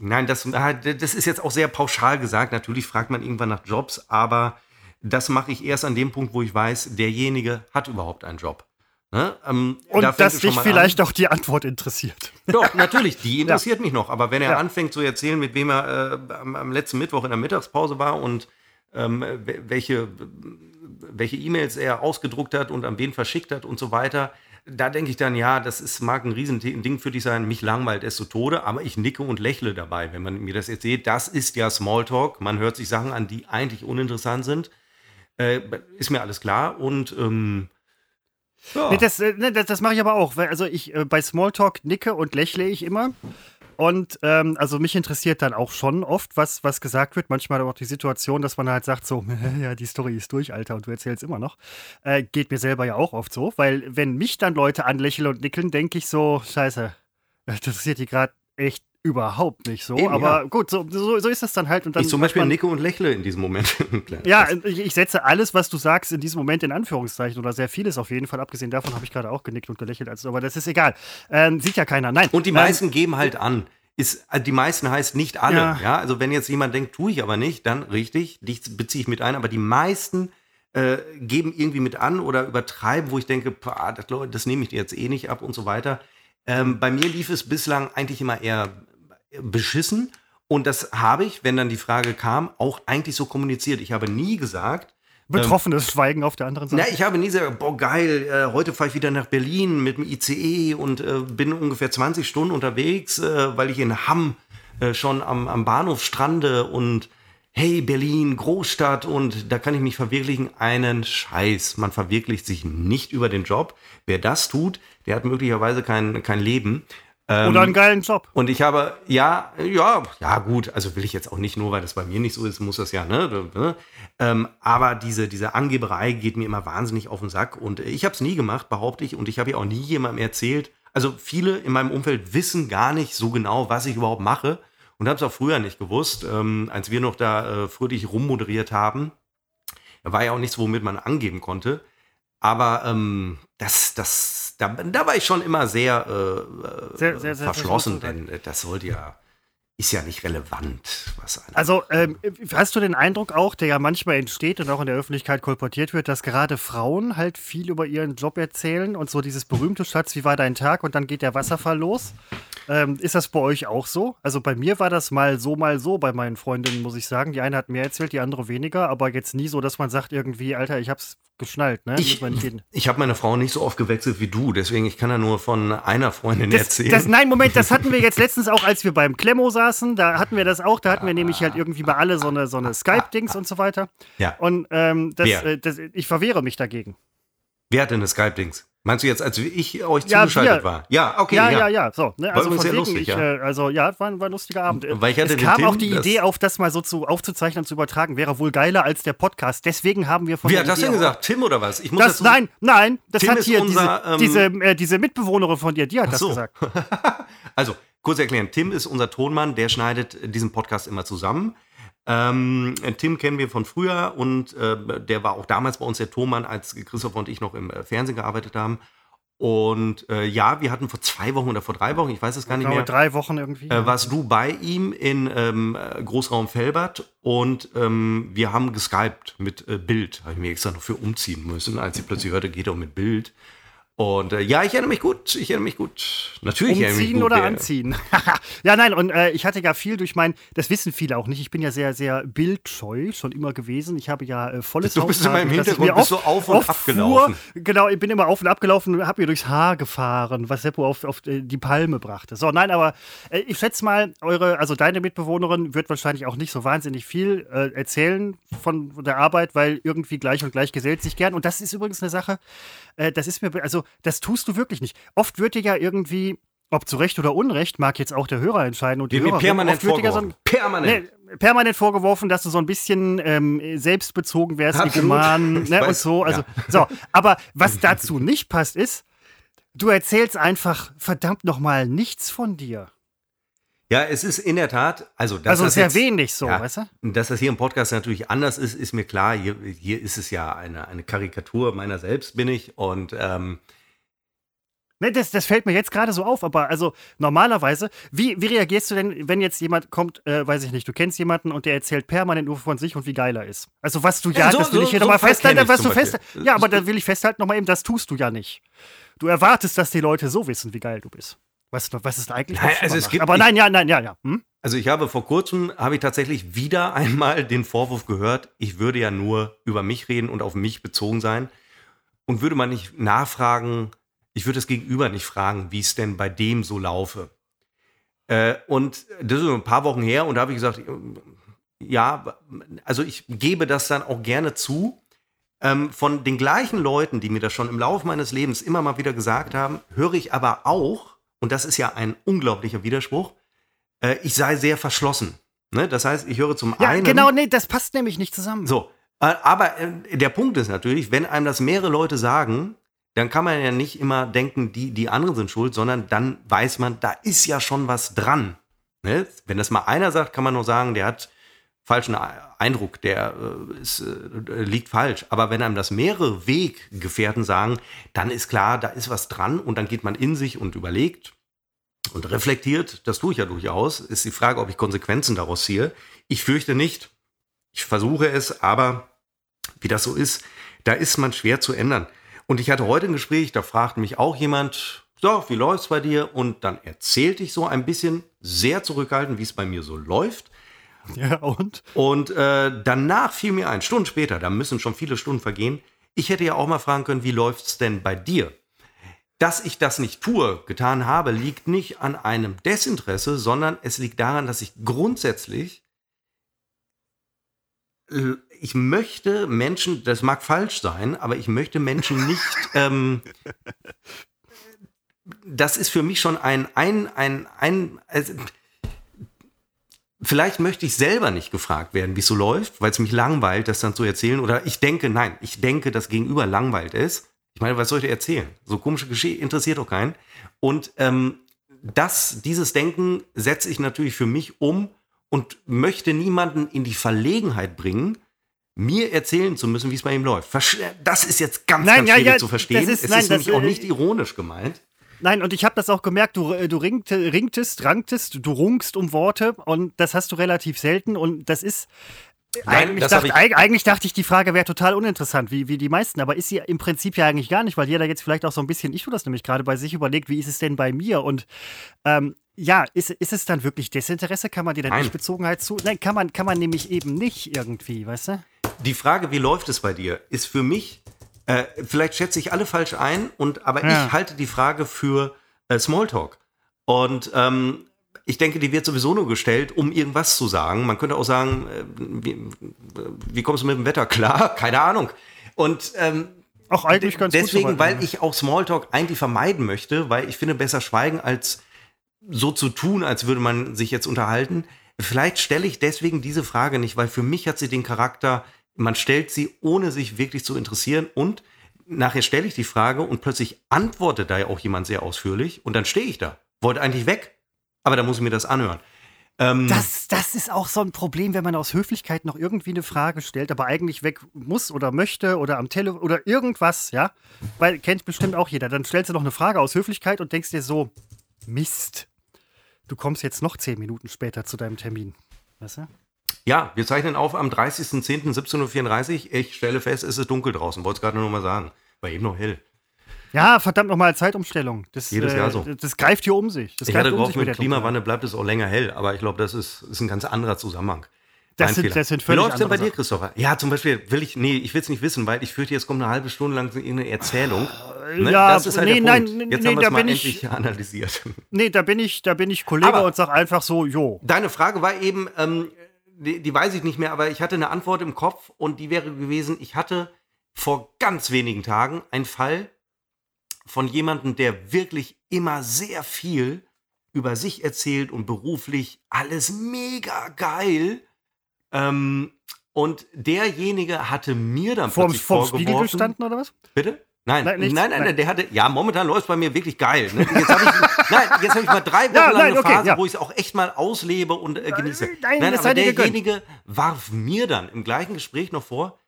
Nein, das, ah, das ist jetzt auch sehr pauschal gesagt. Natürlich fragt man irgendwann nach Jobs, aber das mache ich erst an dem Punkt, wo ich weiß, derjenige hat überhaupt einen Job. Ne? Ähm, Und da dass dich vielleicht an. auch die Antwort interessiert. Doch, natürlich, die interessiert mich noch. Aber wenn er Ja. anfängt zu erzählen, mit wem er äh, am, am letzten Mittwoch in der Mittagspause war und ähm, we- welche welche E-Mails er ausgedruckt hat und an wen verschickt hat und so weiter, da denke ich dann, ja, das ist, mag ein Riesending für dich sein, mich langweilt es zu Tode, aber ich nicke und lächle dabei, wenn man mir das erzählt. Das ist ja Smalltalk. Man hört sich Sachen an, die eigentlich uninteressant sind. Äh, ist mir alles klar und ähm, ja. Nee, das, äh, nee, das, das mache ich aber auch. Weil, also ich äh, bei Smalltalk nicke und lächle ich immer. Und ähm, also mich interessiert dann auch schon oft, was, was gesagt wird. Manchmal auch die Situation, dass man halt sagt, so, ja, die Story ist durch, Alter, und du erzählst immer noch. Äh, geht mir selber ja auch oft so, weil wenn mich dann Leute anlächeln und nickeln, denke ich so, scheiße, das interessiert die gerade echt überhaupt nicht so. Eben, aber ja. gut, so, so, so ist das dann halt. Und dann ich zum Beispiel man- nicke und lächle in diesem Moment. ja, ich, ich setze alles, was du sagst, in diesem Moment in Anführungszeichen oder sehr vieles auf jeden Fall. Abgesehen davon habe ich gerade auch genickt und gelächelt, also, aber das ist egal. Ähm, sieht ja keiner. Nein. Und die ähm, meisten geben halt an. Ist, äh, die meisten heißt nicht alle. Ja. Ja. also wenn jetzt jemand denkt, tue ich aber nicht, dann richtig, dich beziehe ich mit ein. Aber die meisten äh, geben irgendwie mit an oder übertreiben, wo ich denke, pah, das, das nehme ich dir jetzt eh nicht ab und so weiter. Ähm, bei mir lief es bislang eigentlich immer eher beschissen. Und das habe ich, wenn dann die Frage kam, auch eigentlich so kommuniziert. Ich habe nie gesagt, Betroffenes Schweigen auf der anderen Seite. na, ich habe nie gesagt, boah, geil, äh, heute fahre ich wieder nach Berlin mit dem ICE und äh, bin ungefähr 20 Stunden unterwegs, äh, weil ich in Hamm äh, schon am, am Bahnhof strande und hey, Berlin, Großstadt und da kann ich mich verwirklichen. Einen Scheiß. Man verwirklicht sich nicht über den Job. Wer das tut, der hat möglicherweise kein, kein Leben. Ähm, Oder einen geilen Job. und ich habe, ja, ja, ja, gut, also will ich jetzt auch nicht nur, weil das bei mir nicht so ist, muss das ja, ne? ne? Ähm, aber diese, diese Angeberei geht mir immer wahnsinnig auf den Sack und ich habe es nie gemacht, behaupte ich, und ich habe ja auch nie jemandem erzählt. Also viele in meinem Umfeld wissen gar nicht so genau, was ich überhaupt mache und habe es auch früher nicht gewusst, ähm, als wir noch da äh, fröhlich rummoderiert haben. Da war ja auch nichts, womit man angeben konnte. Aber ähm, das, das, da, da war ich schon immer sehr, äh, Sehr, sehr, sehr verschlossen, verschlossen. denn äh, das sollte ja, ist ja nicht relevant, was. Also, ähm, hast du den Eindruck auch, der ja manchmal entsteht und auch in der Öffentlichkeit kolportiert wird, dass gerade Frauen halt viel über ihren Job erzählen und so dieses berühmte Schatz, wie war dein Tag und dann geht der Wasserfall los? Ähm, ist das bei euch auch so? Also bei mir war das mal so, mal so bei meinen Freundinnen, muss ich sagen. Die eine hat mehr erzählt, die andere weniger, aber jetzt nie so, dass man sagt irgendwie, Alter, ich hab's geschnallt, ne? ich ich habe meine Frau nicht so oft gewechselt wie du, deswegen ich kann ja nur von einer Freundin Das, erzählen. das, nein, Moment, das hatten wir jetzt letztens auch, als wir beim Klemmo saßen. Da hatten wir das auch. Da hatten wir nämlich halt irgendwie bei alle so eine, so eine Skype-Dings und so weiter. ja. Und ähm, das, äh, das, ich verwehre mich dagegen. Wer hat denn das Skype-Dings? Meinst du jetzt, als ich euch Ja, zugeschaltet wir. war? Ja, okay, ja, ja. ja, ja. So, ne? Also sehr wegen, lustig, ich, ja. äh, also ja, war, ein- war ein lustiger Abend. Weil ich hatte es kam Tim, auch die das- Idee auf, das mal so zu, aufzuzeichnen und zu übertragen. Wäre wohl geiler als der Podcast. Deswegen haben wir von Wer hat das Idee denn gesagt? Tim oder was? Ich muss Das, dazu- nein, nein, das Tim hat hier unser, diese, ähm, diese, äh, diese Mitbewohnerin von dir, die hat das so. gesagt. Also, kurz erklären, Tim ist unser Tonmann, der schneidet diesen Podcast immer zusammen. Ähm, Tim kennen wir von früher und äh, der war auch damals bei uns der Tonmann, als Christoph und ich noch im äh, Fernsehen gearbeitet haben. Und äh, ja, wir hatten vor zwei Wochen oder vor drei Wochen, ich weiß es gar nicht Genau, mehr, drei Wochen irgendwie. äh, warst du bei ihm in ähm, äh, Großraum Felbert und ähm, wir haben geskypt mit äh, Bild. Habe ich mir extra noch für umziehen müssen, als ich plötzlich hörte, geht auch mit Bild. Und äh, ja, ich erinnere mich gut, ich erinnere mich gut. Natürlich erinnere ich mich Umziehen gut. oder Wer- anziehen? ja, nein, und äh, ich hatte ja viel durch mein, das wissen viele auch nicht, ich bin ja sehr, sehr bildscheu schon immer gewesen. Ich habe ja äh, volles Du bist in meinem Hintergrund, mir bist oft- so auf und oft abgelaufen. Fuhr, genau, ich bin immer auf und abgelaufen und habe mir durchs Haar gefahren, was Seppo auf, auf äh, die Palme brachte. So, nein, aber äh, ich schätze mal, eure, also deine Mitbewohnerin wird wahrscheinlich auch nicht so wahnsinnig viel äh, erzählen von der Arbeit, weil irgendwie gleich und gleich gesellt sich gern. Und das ist übrigens eine Sache, äh, das ist mir, also das tust du wirklich nicht. Oft wird dir ja irgendwie, ob zu Recht oder Unrecht, mag jetzt auch der Hörer entscheiden und die Hörerin, permanent wird dir ja so ein, vorgeworfen. Permanent. Nee, permanent vorgeworfen, dass du so ein bisschen ähm, selbstbezogen wärst, egoman ne, und so. Also, ja. so. Aber was dazu nicht passt, ist, du erzählst einfach verdammt nochmal nichts von dir. Ja, es ist in der Tat, also das Also sehr jetzt, wenig so, ja, weißt du? Dass das hier im Podcast natürlich anders ist, ist mir klar. Hier, hier ist es ja eine, eine Karikatur meiner selbst, bin ich. Und ähm, Ne, das, das fällt mir jetzt gerade so auf, aber also normalerweise, wie, wie reagierst du denn, wenn jetzt jemand kommt, äh, weiß ich nicht, du kennst jemanden und der erzählt permanent nur von sich und wie geil er ist. Also was du ja, ja so, das will ich hier so nochmal festhalten, was du fest, ja, aber da will ich festhalten nochmal eben, das tust du ja nicht. Du erwartest, dass die Leute so wissen, wie geil du bist. Was, was ist eigentlich? Nein, also es gibt, aber nein, ja, nein, ja, ja. Hm? Also ich habe vor kurzem, habe ich tatsächlich wieder einmal den Vorwurf gehört, ich würde ja nur über mich reden und auf mich bezogen sein. Und würde man nicht nachfragen, ich würde das Gegenüber nicht fragen, wie es denn bei dem so laufe. Äh, und das ist ein paar Wochen her und da habe ich gesagt, ja, also ich gebe das dann auch gerne zu. Ähm, von den gleichen Leuten, die mir das schon im Laufe meines Lebens immer mal wieder gesagt haben, höre ich aber auch, und das ist ja ein unglaublicher Widerspruch, äh, ich sei sehr verschlossen. Ne? Das heißt, ich höre zum ja, einen. Genau, nee, das passt nämlich nicht zusammen. So. Äh, aber äh, der Punkt ist natürlich, wenn einem das mehrere Leute sagen, dann kann man ja nicht immer denken, die, die anderen sind schuld, sondern dann weiß man, da ist ja schon was dran. Ne? Wenn das mal einer sagt, kann man nur sagen, der hat falschen Eindruck, der äh, ist, äh, liegt falsch. Aber wenn einem das mehrere Weggefährten sagen, dann ist klar, da ist was dran und dann geht man in sich und überlegt und reflektiert. Das tue ich ja durchaus. Ist die Frage, ob ich Konsequenzen daraus ziehe. Ich fürchte nicht. Ich versuche es, aber wie das so ist, da ist man schwer zu ändern. Und ich hatte heute ein Gespräch, da fragte mich auch jemand, so, wie läuft's bei dir? Und dann erzählte ich so ein bisschen, sehr zurückhaltend, wie es bei mir so läuft. Ja, und? Und äh, danach fiel mir ein, Stunden später, da müssen schon viele Stunden vergehen, ich hätte ja auch mal fragen können, wie läuft's denn bei dir? Dass ich das nicht tue, getan habe, liegt nicht an einem Desinteresse, sondern es liegt daran, dass ich grundsätzlich ich möchte Menschen, das mag falsch sein, aber ich möchte Menschen nicht. ähm, das ist für mich schon ein, ein, ein, ein also, vielleicht möchte ich selber nicht gefragt werden, wie es so läuft, weil es mich langweilt, das dann zu erzählen. Oder ich denke, nein, ich denke, das Gegenüber langweilt ist. Ich meine, was soll ich erzählen? So komische Geschichte interessiert doch keinen. Und ähm, das, dieses Denken setze ich natürlich für mich um und möchte niemanden in die Verlegenheit bringen, mir erzählen zu müssen, wie es bei ihm läuft. Das ist jetzt ganz, nein, ganz ja, schwierig ja, zu verstehen. Ist, es nein, ist nämlich auch nicht ironisch gemeint. Nein, und ich habe das auch gemerkt, du, äh, du ringt, ringtest, ranktest, du rungst um Worte und das hast du relativ selten und das ist. Nein, eigentlich, dachte, eigentlich, dachte, ich, die Frage wäre total uninteressant, wie, wie die meisten, aber ist sie im Prinzip ja eigentlich gar nicht, weil jeder jetzt vielleicht auch so ein bisschen, ich tue das nämlich gerade bei sich überlegt, wie ist es denn bei mir? Und ähm, ja, ist, ist es dann wirklich Desinteresse? Kann man dir dann nicht Bezogenheit zu? Nein, kann man, kann man nämlich eben nicht irgendwie, weißt du? Die Frage, wie läuft es bei dir, ist für mich, äh, vielleicht schätze ich alle falsch ein, und, aber ja. ich halte die Frage für äh, Smalltalk. Und ähm, ich denke, die wird sowieso nur gestellt, um irgendwas zu sagen. Man könnte auch sagen, äh, wie, wie, kommst du mit dem Wetter klar? Keine Ahnung. Und ähm, auch eigentlich ganz deswegen, gut weil ich auch Smalltalk eigentlich vermeiden möchte, weil ich finde besser schweigen als so zu tun, als würde man sich jetzt unterhalten. Vielleicht stelle ich deswegen diese Frage nicht, weil für mich hat sie den Charakter, man stellt sie, ohne sich wirklich zu interessieren und nachher stelle ich die Frage und plötzlich antwortet da ja auch jemand sehr ausführlich und dann stehe ich da. Wollte eigentlich weg, aber da muss ich mir das anhören. Ähm das, das ist auch so ein Problem, wenn man aus Höflichkeit noch irgendwie eine Frage stellt, aber eigentlich weg muss oder möchte oder am Telefon oder irgendwas, ja. Weil kennt bestimmt auch jeder. Dann stellst du noch eine Frage aus Höflichkeit und denkst dir so, Mist. Du kommst jetzt noch zehn Minuten später zu deinem Termin. Weißt du? Ja, wir zeichnen auf am 30.10.17.34 Uhr. Ich stelle fest, es ist dunkel draußen. Wollte es gerade nur mal sagen. War eben noch hell. Ja, verdammt nochmal Zeitumstellung. Das, Jedes Jahr so. Das, greift hier um sich. Das ich hatte gehofft, um mit Klimawandel bleibt es auch länger hell, aber ich glaube, das ist, ist ein ganz anderer Zusammenhang. Das sind, das sind völlig Wie läuft es denn bei dir, Christopher? Ja, zum Beispiel will ich, nee, ich will es nicht wissen, weil ich fürchte, jetzt kommt eine halbe Stunde lang irgendeine Erzählung. Ne? Ja, das ist halt nee, der Punkt. Nein, jetzt nee, haben es mal endlich ich, analysiert. Nee, da bin ich, da bin ich Kollege aber und sag einfach so, jo. Deine Frage war eben, ähm, die, die weiß ich nicht mehr, aber ich hatte eine Antwort im Kopf und die wäre gewesen, ich hatte vor ganz wenigen Tagen einen Fall von jemandem, der wirklich immer sehr viel über sich erzählt und beruflich alles mega geil. Ähm, und derjenige hatte mir dann vorm, plötzlich vorm vorgeworfen, Spiegel gestanden oder was? Bitte? Nein, Nein, nein, nein, nein, Nein. der hatte, ja, momentan läuft es bei mir wirklich geil. Ne? Jetzt habe ich, nein, jetzt habe ich mal drei Wochen Ja, lang nein, eine okay, Phase, ja. wo ich es auch echt mal auslebe und äh, genieße. nein, aber sei dir gegönnt. derjenige warf mir dann im gleichen Gespräch noch vor,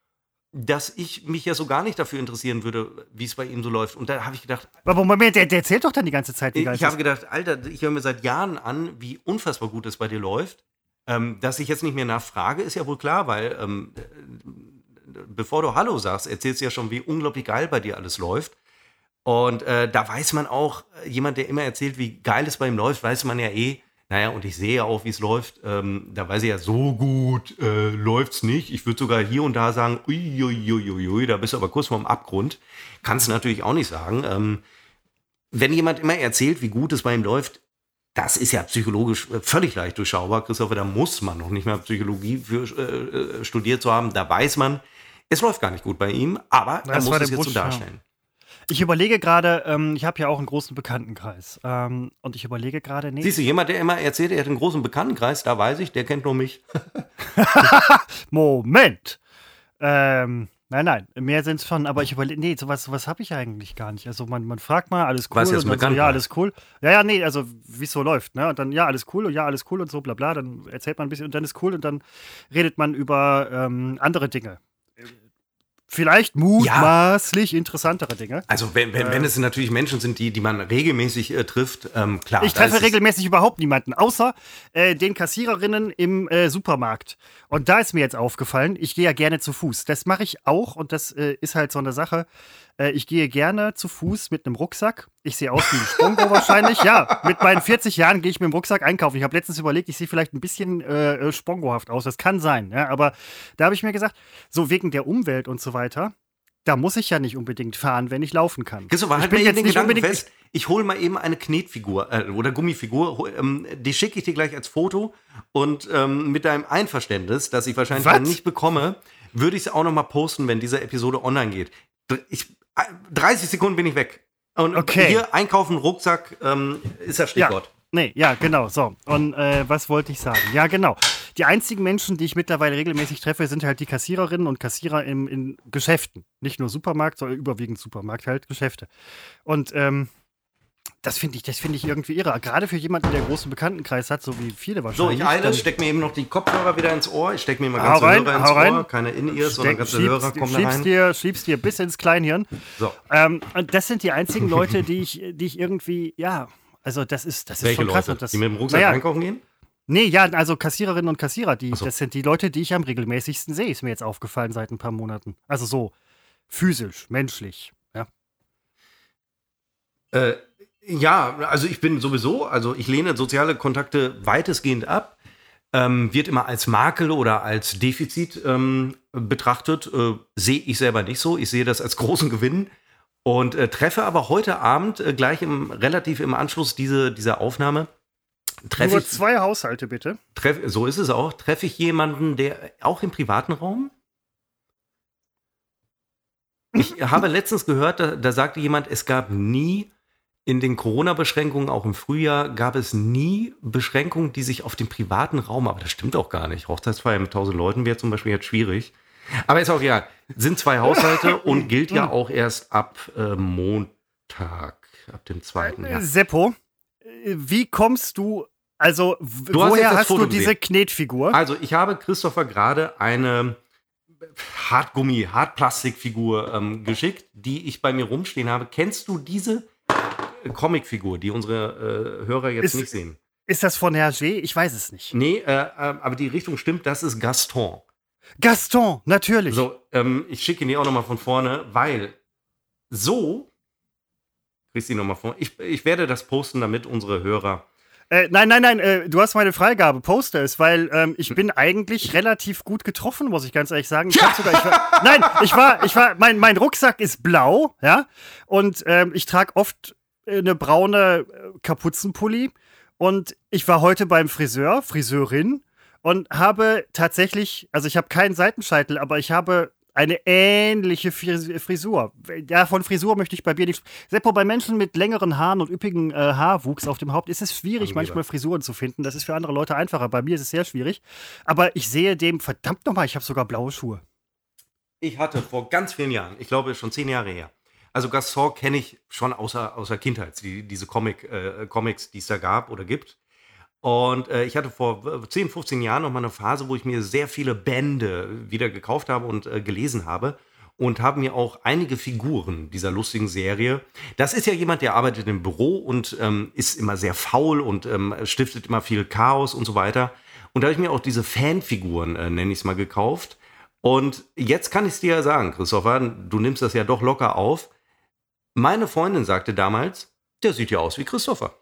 dass ich mich ja so gar nicht dafür interessieren würde, wie es bei ihm so läuft. Und da habe ich gedacht, Aber Moment, der, der erzählt doch dann die ganze Zeit, wie geil ich habe gedacht, Alter, ich höre mir seit Jahren an, wie unfassbar gut es bei dir läuft. Ähm, dass ich jetzt nicht mehr nachfrage, ist ja wohl klar, weil ähm, äh, bevor du Hallo sagst, erzählst du ja schon, wie unglaublich geil bei dir alles läuft. Und äh, da weiß man auch, äh, jemand, der immer erzählt, wie geil es bei ihm läuft, weiß man ja eh, naja, und ich sehe ja auch, wie es läuft. Ähm, da weiß ich ja, so gut äh, läuft's nicht. Ich würde sogar hier und da sagen, uiuiuiui, da bist du aber kurz vorm Abgrund. Kannst du natürlich auch nicht sagen. Ähm, wenn jemand immer erzählt, wie gut es bei ihm läuft, das ist ja psychologisch äh, völlig leicht durchschaubar. Christopher, da muss man noch nicht mal Psychologie für äh, äh, studiert zu haben. Da weiß man, es läuft gar nicht gut bei ihm, aber er Das muss war es jetzt so Busch, ja. darstellen. Ich überlege gerade, ähm, ich habe ja auch einen großen Bekanntenkreis. Ähm, und ich überlege gerade, nee, Siehst du, jemand, der immer erzählt, er hat einen großen Bekanntenkreis, da weiß ich, der kennt nur mich. Moment. Ähm, nein, nein, mehr sind es schon, aber ich überlege, nee, sowas, sowas habe ich eigentlich gar nicht. Also man, man fragt mal, alles cool, Was und dann so, ja, war. alles cool. Ja, ja, nee, also wie es so läuft, ne? Und dann, ja, alles cool und ja, alles cool und so, bla bla, dann erzählt man ein bisschen und dann ist cool und dann redet man über ähm, andere Dinge. Vielleicht mutmaßlich interessantere Dinge. Also wenn, wenn, wenn es natürlich Menschen sind, die, die man regelmäßig äh, trifft, ähm, klar. Ich treffe regelmäßig überhaupt niemanden, außer äh, den Kassiererinnen im äh, Supermarkt. Und da ist mir jetzt aufgefallen, ich gehe ja gerne zu Fuß. Das mache ich auch und das äh, ist halt so eine Sache. Äh, ich gehe gerne zu Fuß mit einem Rucksack. Ich sehe aus wie ein Spongo wahrscheinlich. Ja, mit meinen 40 Jahren gehe ich mit dem Rucksack einkaufen. Ich habe letztens überlegt, ich sehe vielleicht ein bisschen äh, äh, spongohaft aus. Das kann sein. Ja, aber da habe ich mir gesagt, so wegen der Umwelt und so weiter, da muss ich ja nicht unbedingt fahren, wenn ich laufen kann. Christopher, ich halt bin mir jetzt den nicht Gedanken fest, ich hole mal eben eine Knetfigur äh, oder Gummifigur, ähm, die schicke ich dir gleich als Foto und ähm, mit deinem Einverständnis, das ich wahrscheinlich dann nicht bekomme, würde ich es auch noch mal posten, wenn diese Episode online geht. Ich, 30 Sekunden bin ich weg. Und Okay. hier einkaufen, Rucksack ähm, ist das Stichwort. Nee, ja, genau, so. Und äh, was wollte ich sagen? Ja, genau. Die einzigen Menschen, die ich mittlerweile regelmäßig treffe, sind halt die Kassiererinnen und Kassierer im, in Geschäften. Nicht nur Supermarkt, sondern überwiegend Supermarkt, halt Geschäfte. Und ähm, das finde ich, das finde ich irgendwie irre. Gerade für jemanden, der einen großen Bekanntenkreis hat, so wie viele So, wahrscheinlich. ich eile, steck mir eben noch die Kopfhörer wieder ins Ohr. Ich steck mir mal ganze rein, Hörer ins hau rein. Ohr. Keine In-Ears, sondern ganze schiebst- Hörer kommen schiebst rein. dir, schiebst dir bis ins Kleinhirn. So. Ähm, und das sind die einzigen Leute, die ich, die ich irgendwie, ja, also das ist, das ist Welche schon krass. Leute? Das, die mit dem Rucksack naja, einkaufen gehen? Nee, ja, also Kassiererinnen und Kassierer, die, so. das sind die Leute, die ich am regelmäßigsten sehe, ist mir jetzt aufgefallen seit ein paar Monaten. Also so physisch, menschlich. Ja. Äh, ja, also ich bin sowieso, also ich lehne soziale Kontakte weitestgehend ab. Ähm, wird immer als Makel oder als Defizit ähm, betrachtet. Äh, sehe ich selber nicht so. Ich sehe das als großen Gewinn. Und äh, treffe aber heute Abend äh, gleich im, relativ im Anschluss diese, dieser Aufnahme, treffe Nur ich, zwei Haushalte, bitte. treff, so ist es auch, treffe ich jemanden, der auch im privaten Raum. Ich habe letztens gehört, da, da sagte jemand, es gab nie in den Corona-Beschränkungen, auch im Frühjahr, gab es nie Beschränkungen, die sich auf den privaten Raum, aber das stimmt auch gar nicht. Hochzeitsfeier mit 1000 Leuten wäre zum Beispiel jetzt schwierig. Aber ist auch egal. Sind zwei Haushalte und gilt ja auch erst ab äh, Montag, ab dem zweiten. Ja. Seppo, wie kommst du, also Du hast woher hast Foto du diese gesehen. Knetfigur? Also, ich habe Christopher gerade eine Hartgummi, Hartplastikfigur ähm, geschickt, die ich bei mir rumstehen habe. Kennst du diese Comicfigur, die unsere äh, Hörer jetzt Ist- nicht sehen? Ist das von Hergé? Ich weiß es nicht. Nee, äh, äh, aber die Richtung stimmt, das ist Gaston. Gaston, natürlich. So, ähm, ich schicke ihn dir auch nochmal von vorne, weil so, kriegst du ihn nochmal vor, ich, ich werde das posten, damit unsere Hörer Äh, nein, nein, nein, äh, du hast meine Freigabe, poste es, weil ähm, ich bin eigentlich relativ gut getroffen, muss ich ganz ehrlich sagen. Ich hab sogar, ich war, nein, ich war, ich war, mein, mein Rucksack ist blau, ja, und ähm, ich trage oft eine braune äh, Kapuzenpulli und ich war heute beim Friseur, Friseurin und habe tatsächlich, also ich habe keinen Seitenscheitel, aber ich habe eine ähnliche Fris- Frisur. Ja, von Frisur möchte ich bei dir nicht. Seppo, bei Menschen mit längeren Haaren und üppigen äh, Haarwuchs auf dem Haupt ist es schwierig, Angeber. manchmal Frisuren zu finden. Das ist für andere Leute einfacher. Bei mir ist es sehr schwierig. Aber ich sehe dem, verdammt nochmal, ich habe sogar blaue Schuhe. Ich hatte vor ganz vielen Jahren, ich glaube schon zehn Jahre her, Also Gaston kenne ich schon außer, außer Kindheit, die, diese Comic, äh, Comics, die es da gab oder gibt. Und äh, ich hatte vor 10, 15 Jahren noch mal eine Phase, wo ich mir sehr viele Bände wieder gekauft habe und äh, gelesen habe und habe mir auch einige Figuren dieser lustigen Serie. Das ist ja jemand, der arbeitet im Büro und ähm, ist immer sehr faul und ähm, stiftet immer viel Chaos und so weiter. Und da habe ich mir auch diese Fanfiguren, äh, nenne ich es mal, gekauft. Und jetzt kann ich es dir ja sagen, Christopher, du nimmst das ja doch locker auf. Meine Freundin sagte damals, der sieht ja aus wie Christopher.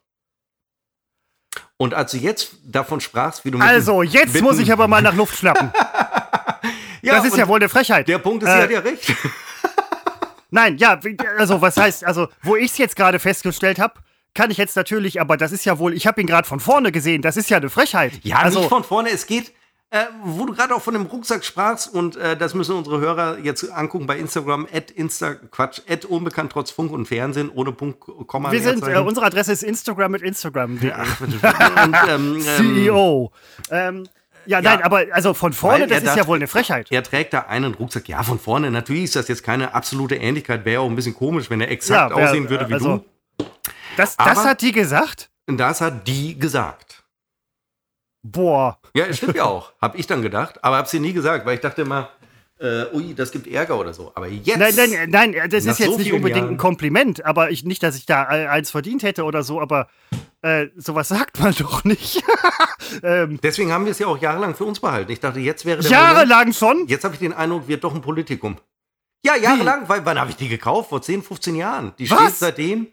Und als du jetzt davon sprachst, wie du Also, jetzt muss ich aber mal nach Luft schnappen. ja, das ist ja wohl eine Frechheit. Der Punkt ist, äh, sie hat ja recht. Nein, ja, also was heißt, also wo ich es jetzt gerade festgestellt habe, kann ich jetzt natürlich, aber das ist ja wohl, ich habe ihn gerade von vorne gesehen, das ist ja eine Frechheit. Ja, also, nicht von vorne, es geht, äh, wo du gerade auch von dem Rucksack sprachst und äh, das müssen unsere Hörer jetzt angucken bei Instagram, at Insta, Quatsch, at unbekannt trotz Funk und Fernsehen, ohne Punkt, Komma. Wir sind, äh, unsere Adresse ist Instagram mit Instagram. und, ähm, CEO. Ähm, ja, ja, nein, aber also von vorne, das ist ja wohl eine Frechheit. Er trägt da einen Rucksack. Ja, von vorne, natürlich ist das jetzt keine absolute Ähnlichkeit. Wäre auch ein bisschen komisch, wenn er exakt ja, wär, aussehen würde wie also, du. Das, das hat die gesagt? Das hat die gesagt. Boah. Ja, stimmt ja auch. Hab ich dann gedacht, aber hab's dir nie gesagt, weil ich dachte immer, äh, ui, das gibt Ärger oder so. Aber jetzt. Nein, nein, nein, das ist jetzt so nicht unbedingt Jahren. ein Kompliment, aber ich nicht, dass ich da eins verdient hätte oder so, aber äh, sowas sagt man doch nicht. ähm, Deswegen haben wir es ja auch jahrelang für uns behalten. Ich dachte, jetzt wäre der Jahrelang schon? Jetzt habe ich den Eindruck, wird doch ein Politikum. Ja, jahrelang, weil wann habe ich die gekauft? Vor 10, 15 Jahren. Die Was? steht seitdem.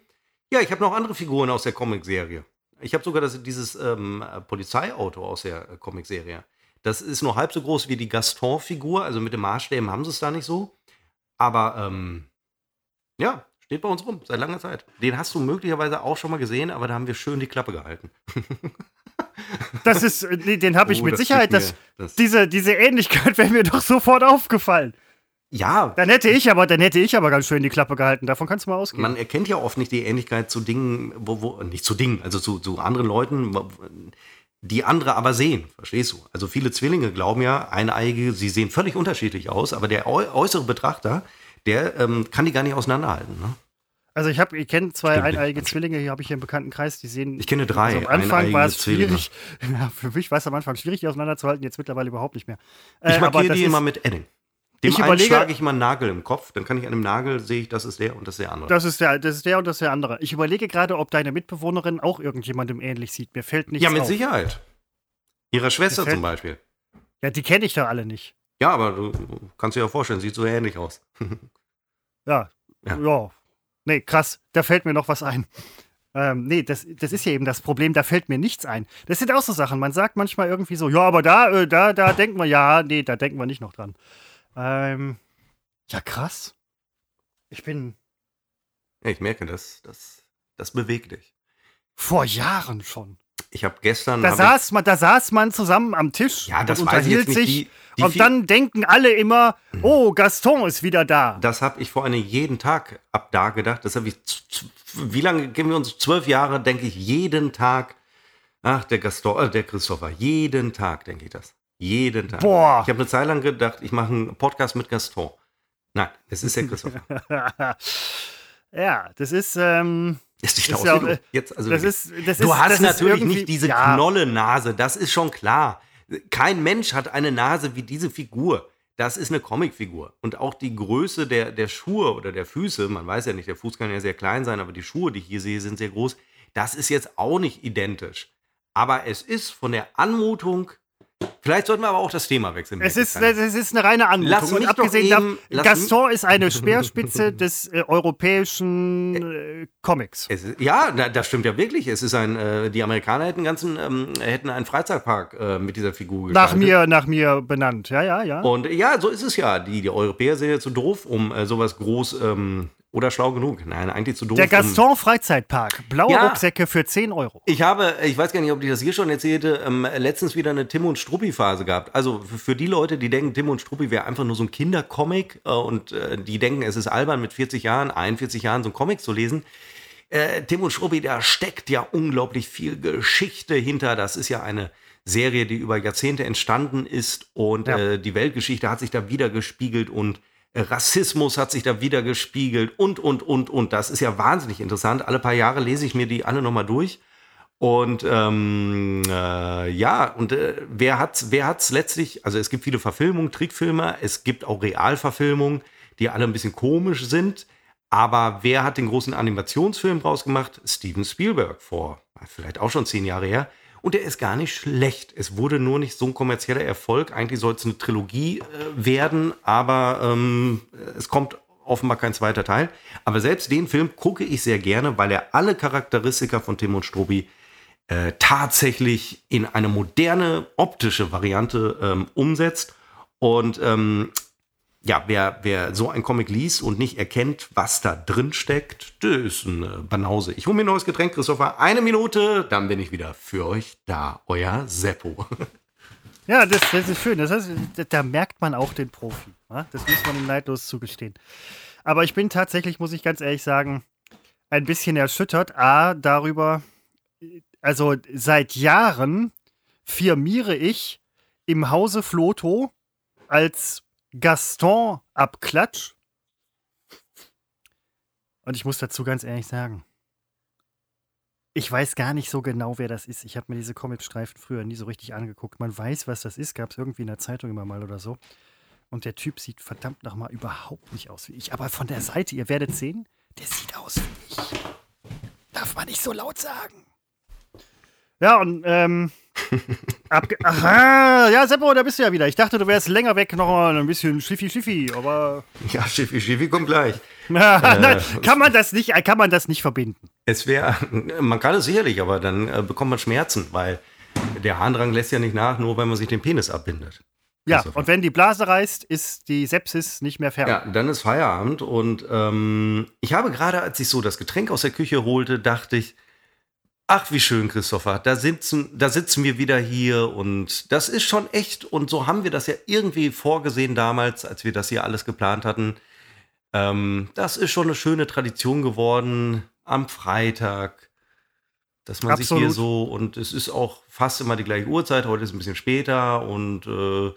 Ja, ich habe noch andere Figuren aus der Comicserie. Ich habe sogar das, dieses ähm, Polizeiauto aus der äh, Comicserie. Das ist nur halb so groß wie die Gaston-Figur. Also mit dem Maßstäben haben sie es da nicht so. Aber ähm, ja, steht bei uns rum, seit langer Zeit. Den hast du möglicherweise auch schon mal gesehen, aber da haben wir schön die Klappe gehalten. das ist, äh, nee, den habe ich oh, mit Sicherheit. Mir, das, diese, diese Ähnlichkeit wäre mir doch sofort aufgefallen. Ja. Dann hätte ich aber, dann hätte ich aber ganz schön die Klappe gehalten. Davon kannst du mal ausgehen. Man erkennt ja oft nicht die Ähnlichkeit zu Dingen, wo, wo nicht zu Dingen, also zu, zu anderen Leuten, die andere aber sehen. Verstehst du? Also viele Zwillinge glauben ja, Eineige, sie sehen völlig unterschiedlich aus, aber der äußere Betrachter, der ähm, kann die gar nicht auseinanderhalten. Ne? Also ich habe, ich kenne zwei Stimmt. eineige Zwillinge, hier habe ich hier im Bekanntenkreis, die sehen. Ich kenne drei. Also am Anfang war es schwierig. Ja, für mich war es am Anfang schwierig, die auseinanderzuhalten, jetzt mittlerweile überhaupt nicht mehr. Äh, ich markiere die immer mit Edding. Dem ich einen schlage ich mal einen Nagel im Kopf, dann kann ich an dem Nagel sehe ich, das ist der und das ist der andere. Das ist der, das ist der und das ist der andere. Ich überlege gerade, ob deine Mitbewohnerin auch irgendjemandem ähnlich sieht. Mir fällt nichts Ja, mit auf. Sicherheit. Ihre Schwester zum Beispiel. Ja, die kenne ich doch alle nicht. Ja, aber du kannst dir ja vorstellen, sieht so ähnlich aus. ja, ja. Ja. Nee, krass, da fällt mir noch was ein. Ähm, nee, das, das ist ja eben das Problem, da fällt mir nichts ein. Das sind auch so Sachen. Man sagt manchmal irgendwie so, ja, aber da, äh, da, da denken wir, ja, nee, da denken wir nicht noch dran. Ähm, ja, krass. Ich bin. Ja, ich merke, das, das, das bewegt dich. Vor Jahren schon. Ich habe gestern. Da, hab saß man, da saß man zusammen am Tisch ja, das und unterhielt sich. Die, die und dann denken alle immer, oh, Gaston ist wieder da. Das habe ich vor allem jeden Tag ab da gedacht. Das habe ich. Wie lange gehen wir uns? Zwölf Jahre denke ich jeden Tag. Ach, der Gaston, äh, der Christopher. Jeden Tag denke ich das. Jeden Tag. Boah. Ich habe eine Zeit lang gedacht, ich mache einen Podcast mit Gaston. Nein, es ist der Christopher. ja, das ist. Ähm, ist nicht ist ja auch, Jetzt, also, das ist, das du ist, hast natürlich nicht diese ja. Knolle-Nase, das ist schon klar. Kein Mensch hat eine Nase wie diese Figur. Das ist eine Comicfigur. Und auch die Größe der, der Schuhe oder der Füße, man weiß ja nicht, der Fuß kann ja sehr klein sein, aber die Schuhe, die ich hier sehe, sind sehr groß. Das ist jetzt auch nicht identisch. Aber es ist von der Anmutung Vielleicht sollten wir aber auch das Thema wechseln. Es ist, es ist eine reine Anmutung. Lass und abgesehen davon, Gaston ist eine Speerspitze des äh, europäischen äh, Comics. Ist, ja, das stimmt ja wirklich. Es ist ein, äh, die Amerikaner hätten, ganzen, ähm, hätten einen Freizeitpark äh, mit dieser Figur gestaltet. Nach mir, nach mir benannt, ja, ja, ja. Und ja, so ist es ja. Die, die Europäer sind ja zu doof, um äh, sowas groß ähm, oder schlau genug? Nein, eigentlich zu doof. Der Gaston Freizeitpark. Blaue ja, Rucksäcke für 10 Euro. Ich habe, ich weiß gar nicht, ob ich das hier schon erzählte, ähm, letztens wieder eine Tim und Struppi-Phase gehabt. Also für die Leute, die denken, Tim und Struppi wäre einfach nur so ein Kindercomic äh, und äh, die denken, es ist albern, mit 40 Jahren, 41 Jahren so ein Comic zu lesen. Äh, Tim und Struppi, da steckt ja unglaublich viel Geschichte hinter. Das ist ja eine Serie, die über Jahrzehnte entstanden ist und ja. Äh, die Weltgeschichte hat sich da wieder gespiegelt und Rassismus hat sich da wieder gespiegelt und, und, und, und. Das ist ja wahnsinnig interessant. Alle paar Jahre lese ich mir die alle nochmal durch. Und ähm, äh, ja, und äh, wer hat's, wer hat's letztlich, also es gibt viele Verfilmungen, Trickfilme, es gibt auch Realverfilmungen, die alle ein bisschen komisch sind. Aber wer hat den großen Animationsfilm rausgemacht? Steven Spielberg vor vielleicht auch schon zehn Jahre her. Und der ist gar nicht schlecht. Es wurde nur nicht so ein kommerzieller Erfolg. Eigentlich soll es eine Trilogie äh, werden, aber ähm, es kommt offenbar kein zweiter Teil. Aber selbst den Film gucke ich sehr gerne, weil er alle Charakteristika von Tim und Struppi äh, tatsächlich in eine moderne optische Variante ähm, umsetzt. Und ähm, ja, wer, wer so ein Comic liest und nicht erkennt, was da drin steckt, der ist eine Banause. Ich hole mir ein neues Getränk, Christopher. Eine Minute, dann bin ich wieder für euch da. Euer Seppo. Ja, das, das ist schön. Das heißt, da merkt man auch den Profi. Das muss man ihm neidlos zugestehen. Aber ich bin tatsächlich, muss ich ganz ehrlich sagen, ein bisschen erschüttert. A, darüber, also seit Jahren firmiere ich im Hause Floto als Gaston Abklatsch. Und ich muss dazu ganz ehrlich sagen, ich weiß gar nicht so genau, wer das ist. Ich habe mir diese Comicstreifen früher nie so richtig angeguckt. Man weiß, was das ist. Gab es irgendwie in der Zeitung immer mal oder so. Und der Typ sieht verdammt nochmal überhaupt nicht aus wie ich. Aber von der Seite, ihr werdet sehen, der sieht aus wie ich. Darf man nicht so laut sagen. Ja, und ähm, Abge Aha, ja, Seppo, da bist du ja wieder. Ich dachte, du wärst länger weg, noch mal ein bisschen schiffi, schiffi, aber. Ja, schiffi, schiffi kommt gleich. Nein, äh, kann man das nicht, kann man das nicht verbinden? Es wäre, man kann es sicherlich, aber dann äh, bekommt man Schmerzen, weil der Harndrang lässt ja nicht nach, nur weil man sich den Penis abbindet. Ja, und wenn die Blase reißt, ist die Sepsis nicht mehr fern. Ja, dann ist Feierabend und ähm, ich habe gerade, als ich so das Getränk aus der Küche holte, dachte ich, Ach, wie schön, Christopher. Da sitzen, da sitzen wir wieder hier und das ist schon echt. Und so haben wir das ja irgendwie vorgesehen damals, als wir das hier alles geplant hatten. Ähm, das ist schon eine schöne Tradition geworden am Freitag, dass man Absolut. sich hier so und es ist auch fast immer die gleiche Uhrzeit. Heute ist ein bisschen später und äh,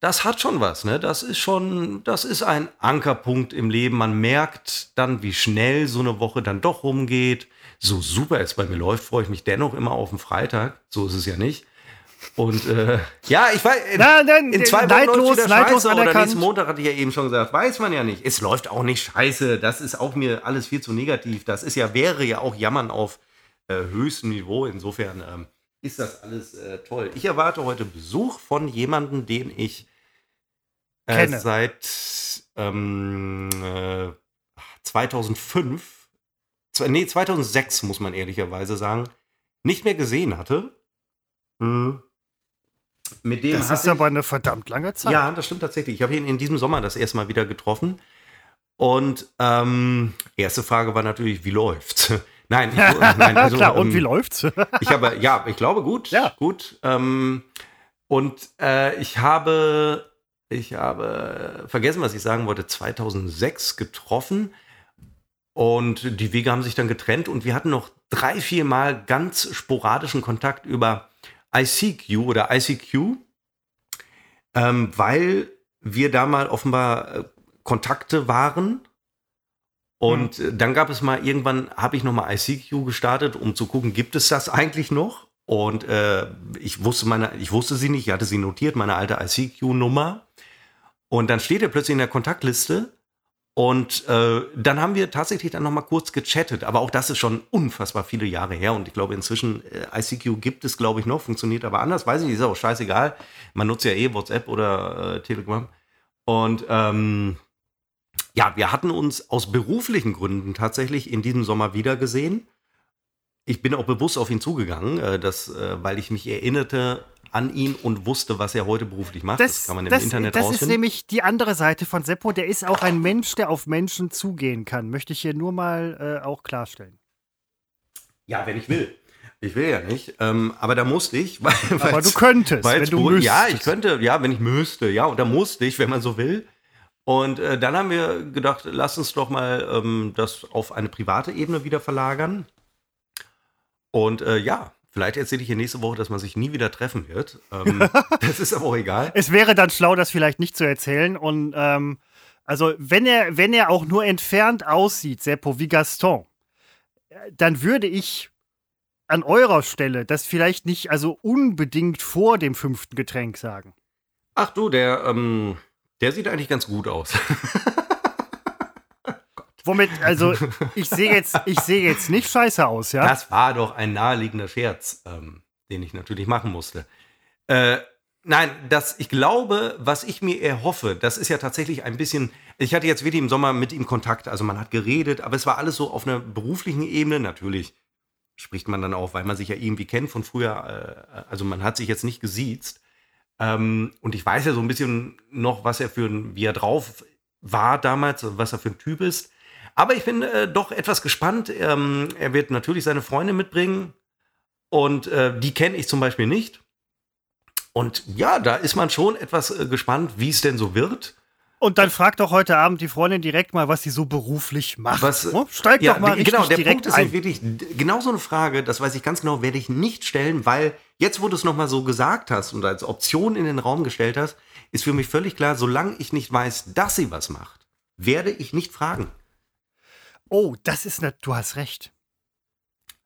das hat schon was, ne? Das ist schon, das ist ein Ankerpunkt im Leben. Man merkt dann, wie schnell so eine Woche dann doch rumgeht so super es bei mir läuft, freue ich mich dennoch immer auf den Freitag. So ist es ja nicht. Und äh, ja, ich weiß, in, Na, dann, in zwei Wochen läuft neidlos scheiße, oder nächsten Montag hatte ich ja eben schon gesagt, weiß man ja nicht. Es läuft auch nicht scheiße, das ist auch mir alles viel zu negativ. Das ist ja, wäre ja auch Jammern auf äh, höchstem Niveau. Insofern ähm, ist das alles äh, toll. Ich erwarte heute Besuch von jemandem, den ich äh, seit ähm, 2005 äh, nee, 2006 muss man ehrlicherweise sagen, nicht mehr gesehen hatte. Mhm. Mit dem das ist ich, aber eine verdammt lange Zeit. Ja, das stimmt tatsächlich. Ich habe ihn in diesem Sommer das erste Mal wieder getroffen. Und ähm, erste Frage war natürlich, wie läuft's? nein, ich, nein also, Klar, und ähm, wie läuft's? ich habe, ja, ich glaube gut. Ja. Gut. Ähm, und äh, ich habe, ich habe vergessen, was ich sagen wollte, 2006 getroffen. Und die Wege haben sich dann getrennt und wir hatten noch drei, vier Mal ganz sporadischen Kontakt über ICQ oder ICQ, ähm, weil wir da mal offenbar äh, Kontakte waren. Und mhm. dann gab es mal irgendwann, habe ich nochmal ICQ gestartet, um zu gucken, gibt es das eigentlich noch? Und äh, ich wusste meine, ich wusste sie nicht, ich hatte sie notiert, meine alte ICQ-Nummer. Und dann steht er plötzlich in der Kontaktliste und äh, dann haben wir tatsächlich dann noch mal kurz gechattet. Aber auch das ist schon unfassbar viele Jahre her. Und ich glaube, inzwischen äh, ICQ gibt es, glaube ich, noch, funktioniert aber anders. Weiß ich nicht, ist auch scheißegal. Man nutzt ja eh WhatsApp oder äh, Telegram. Und ähm, ja, wir hatten uns aus beruflichen Gründen tatsächlich in diesem Sommer wiedergesehen. Ich bin auch bewusst auf ihn zugegangen, äh, das, äh, weil ich mich erinnerte, an ihn und wusste, was er heute beruflich macht. Das, das kann man im das, Internet Das rausfinden. ist nämlich die andere Seite von Seppo. Der ist auch ein Mensch, der auf Menschen zugehen kann. Möchte ich hier nur mal äh, auch klarstellen. Ja, wenn ich will. Ich will ja nicht, ähm, aber da musste ich. Weil, aber du könntest, wenn du müsstest. Ja, ich könnte, ja, wenn ich müsste, ja, und da musste ich, wenn man so will. Und äh, dann haben wir gedacht, lass uns doch mal ähm, das auf eine private Ebene wieder verlagern. Und äh, ja, Vielleicht erzähle ich hier nächste Woche, dass man sich nie wieder treffen wird. Ähm, das ist aber auch egal. Es wäre dann schlau, das vielleicht nicht zu erzählen. Und ähm, Also, wenn er, wenn er auch nur entfernt aussieht, Seppo, wie Gaston, dann würde ich an eurer Stelle das vielleicht nicht, also unbedingt vor dem fünften Getränk sagen. Ach du, der, ähm, der sieht eigentlich ganz gut aus. Womit, also, ich sehe jetzt, ich sehe jetzt nicht scheiße aus, ja? Das war doch ein naheliegender Scherz, ähm, den ich natürlich machen musste. Äh, nein, das, ich glaube, was ich mir erhoffe, das ist ja tatsächlich ein bisschen, ich hatte jetzt wirklich im Sommer mit ihm Kontakt, also man hat geredet, aber es war alles so auf einer beruflichen Ebene, natürlich spricht man dann auch, weil man sich ja irgendwie kennt von früher, äh, also man hat sich jetzt nicht gesiezt. Ähm, und ich weiß ja so ein bisschen noch, was er für wie er drauf war damals, was er für ein Typ ist. Aber ich bin äh, doch etwas gespannt. Ähm, er wird natürlich seine Freunde mitbringen. Und äh, die kenne ich zum Beispiel nicht. Und ja, da ist man schon etwas äh, gespannt, wie es denn so wird. Und dann fragt doch heute Abend die Freundin direkt mal, was sie so beruflich macht. Was, oh, Steig ja, doch mal genau, der direkt Punkt ist ein. wirklich genau so eine Frage, das weiß ich ganz genau, werde ich nicht stellen, weil jetzt, wo du es nochmal so gesagt hast und als Option in den Raum gestellt hast, ist für mich völlig klar, solange ich nicht weiß, dass sie was macht, werde ich nicht fragen. Oh, das ist ne, du hast recht.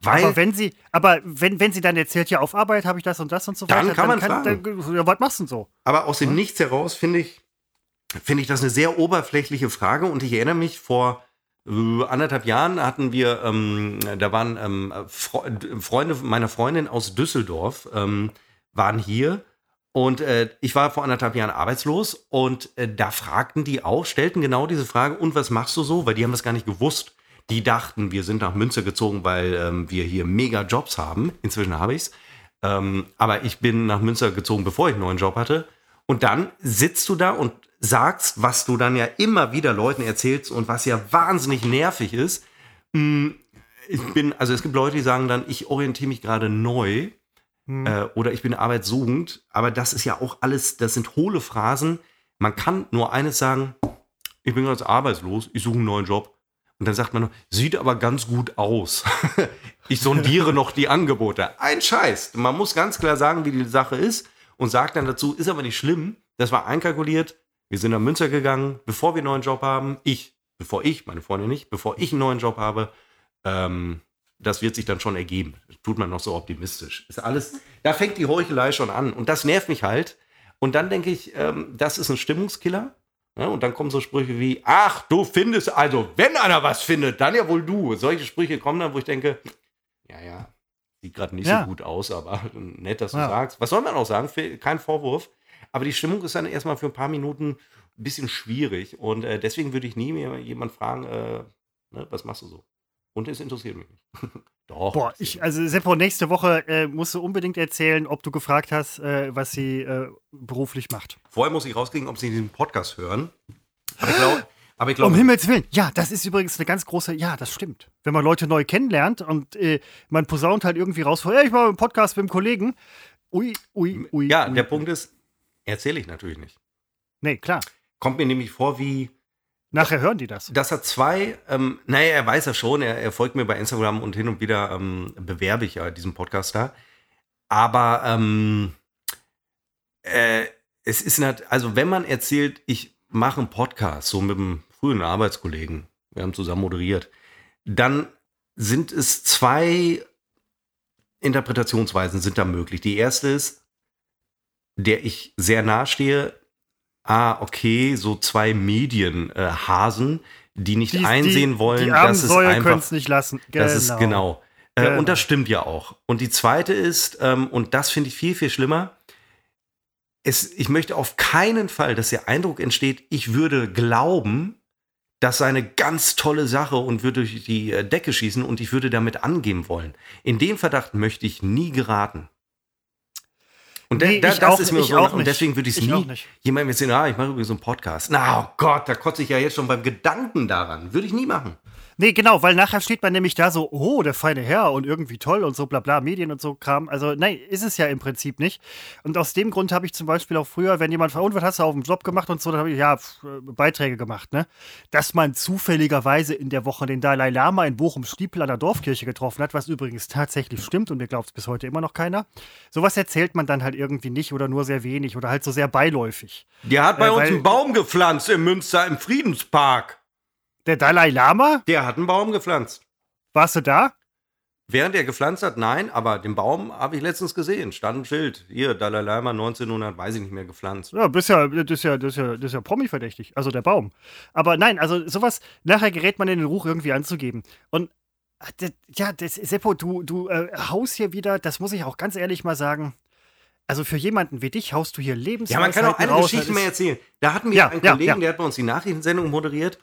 Weil aber wenn sie, aber wenn, wenn sie dann erzählt, ja, auf Arbeit habe ich das und das und so Dann weiter, kann man dann, ja, was machst du denn so? Aber aus dem Nichts heraus finde ich, finde ich das eine sehr oberflächliche Frage und ich erinnere mich vor äh, anderthalb Jahren hatten wir, ähm, da waren ähm, Fre Freunde meiner Freundin aus Düsseldorf, ähm, waren hier und äh, ich war vor anderthalb Jahren arbeitslos und äh, da fragten die auch, stellten genau diese Frage, und was machst du so? Weil die haben das gar nicht gewusst. Die dachten, wir sind nach Münster gezogen, weil ähm, wir hier mega Jobs haben. Inzwischen habe ich's. Ähm, aber ich bin nach Münster gezogen, bevor ich einen neuen Job hatte. Und dann sitzt du da und sagst, was du dann ja immer wieder Leuten erzählst und was ja wahnsinnig nervig ist. Hm, Ich bin, also es gibt Leute, die sagen dann, ich orientiere mich gerade neu Hm. äh, oder ich bin arbeitssuchend. Aber das ist ja auch alles, das sind hohle Phrasen. Man kann nur eines sagen, ich bin ganz arbeitslos, ich suche einen neuen Job. Und dann sagt man sieht aber ganz gut aus. ich sondiere noch die Angebote. Ein Scheiß. Man muss ganz klar sagen, wie die Sache ist und sagt dann dazu, ist aber nicht schlimm. Das war einkalkuliert. Wir sind nach Münster gegangen, bevor wir einen neuen Job haben. Ich, bevor ich, meine Freundin nicht, bevor ich einen neuen Job habe. Ähm, das wird sich dann schon ergeben. Tut man noch so optimistisch. Ist alles, da fängt die Heuchelei schon an. Und das nervt mich halt. Und dann denke ich, ähm, das ist ein Stimmungskiller. Ja, und dann kommen so Sprüche wie, ach, du findest, also wenn einer was findet, dann ja wohl du. Solche Sprüche kommen dann, wo ich denke, ja, ja, sieht gerade nicht Ja. so gut aus, aber nett, dass du Ja. sagst. Was soll man auch sagen? Kein Vorwurf. Aber die Stimmung ist dann erstmal für ein paar Minuten ein bisschen schwierig. Und äh, deswegen würde ich nie mehr jemand fragen, äh, ne, was machst du so? Und es interessiert mich nicht. Doch. Boah, ich, also Seppo, nächste Woche äh, musst du unbedingt erzählen, ob du gefragt hast, äh, was sie äh, beruflich macht. Vorher muss ich rauskriegen, ob sie diesen Podcast hören. Aber ich glaube, aber ich glaube, Um Himmels Willen. Ja, das ist übrigens eine ganz große, ja, das stimmt. Wenn man Leute neu kennenlernt und äh, man posaunt halt irgendwie raus, ja, ich mache einen Podcast mit dem Kollegen. Ui, ui, ui. ja, ui. der Punkt ist, erzähle ich natürlich nicht. Nee, klar. Kommt mir nämlich vor wie, Nachher hören die das. dass er zwei, ähm, naja, er weiß ja schon, er, er folgt mir bei Instagram und hin und wieder ähm, bewerbe ich ja diesen Podcast da. Aber ähm, äh, es ist nicht, also wenn man erzählt, ich mache einen Podcast, so mit einem früheren Arbeitskollegen, wir haben zusammen moderiert, dann sind es zwei Interpretationsweisen sind da möglich. Die erste ist, der ich sehr nahe stehe, ah, okay, so zwei Medienhasen, äh, die nicht Die- einsehen die, wollen, die dass es können einfach es nicht lassen. das ist genau. Äh, Genau. Und das stimmt ja auch. Und die zweite ist, ähm, und das finde ich viel, viel schlimmer, es, ich möchte auf keinen Fall, dass der Eindruck entsteht, ich würde glauben, das sei eine ganz tolle Sache und würde durch die äh, Decke schießen und ich würde damit angeben wollen. In den Verdacht möchte ich nie geraten. Und da- Nee, da, das auch- ist mir so, und nicht. deswegen würde ich es nie jemandem erzählen, ah, ich mache übrigens so einen Podcast. Na, oh Gott, da kotze ich ja jetzt schon beim Gedanken daran. Würde ich nie machen. Nee, genau, weil nachher steht man nämlich da so, oh, der feine Herr und irgendwie toll und so bla bla, Medien und so Kram. Also, nein, ist es ja im Prinzip nicht. Und aus dem Grund habe ich zum Beispiel auch früher, wenn jemand fragt, und was hast du auf dem Job gemacht und so, dann habe ich, ja, äh, Beiträge gemacht, ne? Dass man zufälligerweise in der Woche den Dalai Lama in Bochum-Stiepel an der Dorfkirche getroffen hat, was übrigens tatsächlich stimmt und mir glaubt es bis heute immer noch keiner. Sowas erzählt man dann halt irgendwie nicht oder nur sehr wenig oder halt so sehr beiläufig. Der hat bei Äh, uns einen Baum gepflanzt in Münster im Friedenspark. Der Dalai Lama, Der hat einen Baum gepflanzt. warst du da? Während er gepflanzt hat, nein, aber den Baum habe ich letztens gesehen. Stand ein Schild. Hier, Dalai Lama 1900, weiß ich nicht mehr, gepflanzt. Ja, bist ja, das ist ja, das ist ja, das ist ja Promi-verdächtig, also der Baum. Aber nein, also sowas, nachher gerät man in den Ruch irgendwie anzugeben. Und das, ja, das, Seppo, du, du äh, haust hier wieder, das muss ich auch ganz ehrlich mal sagen, also für jemanden wie dich haust du hier Ja, Lebensweisheiten man kann auch eine raus, Geschichte mehr erzählen. Da hatten wir Ja, einen ja, Kollegen, ja. der hat bei uns die Nachrichtensendung moderiert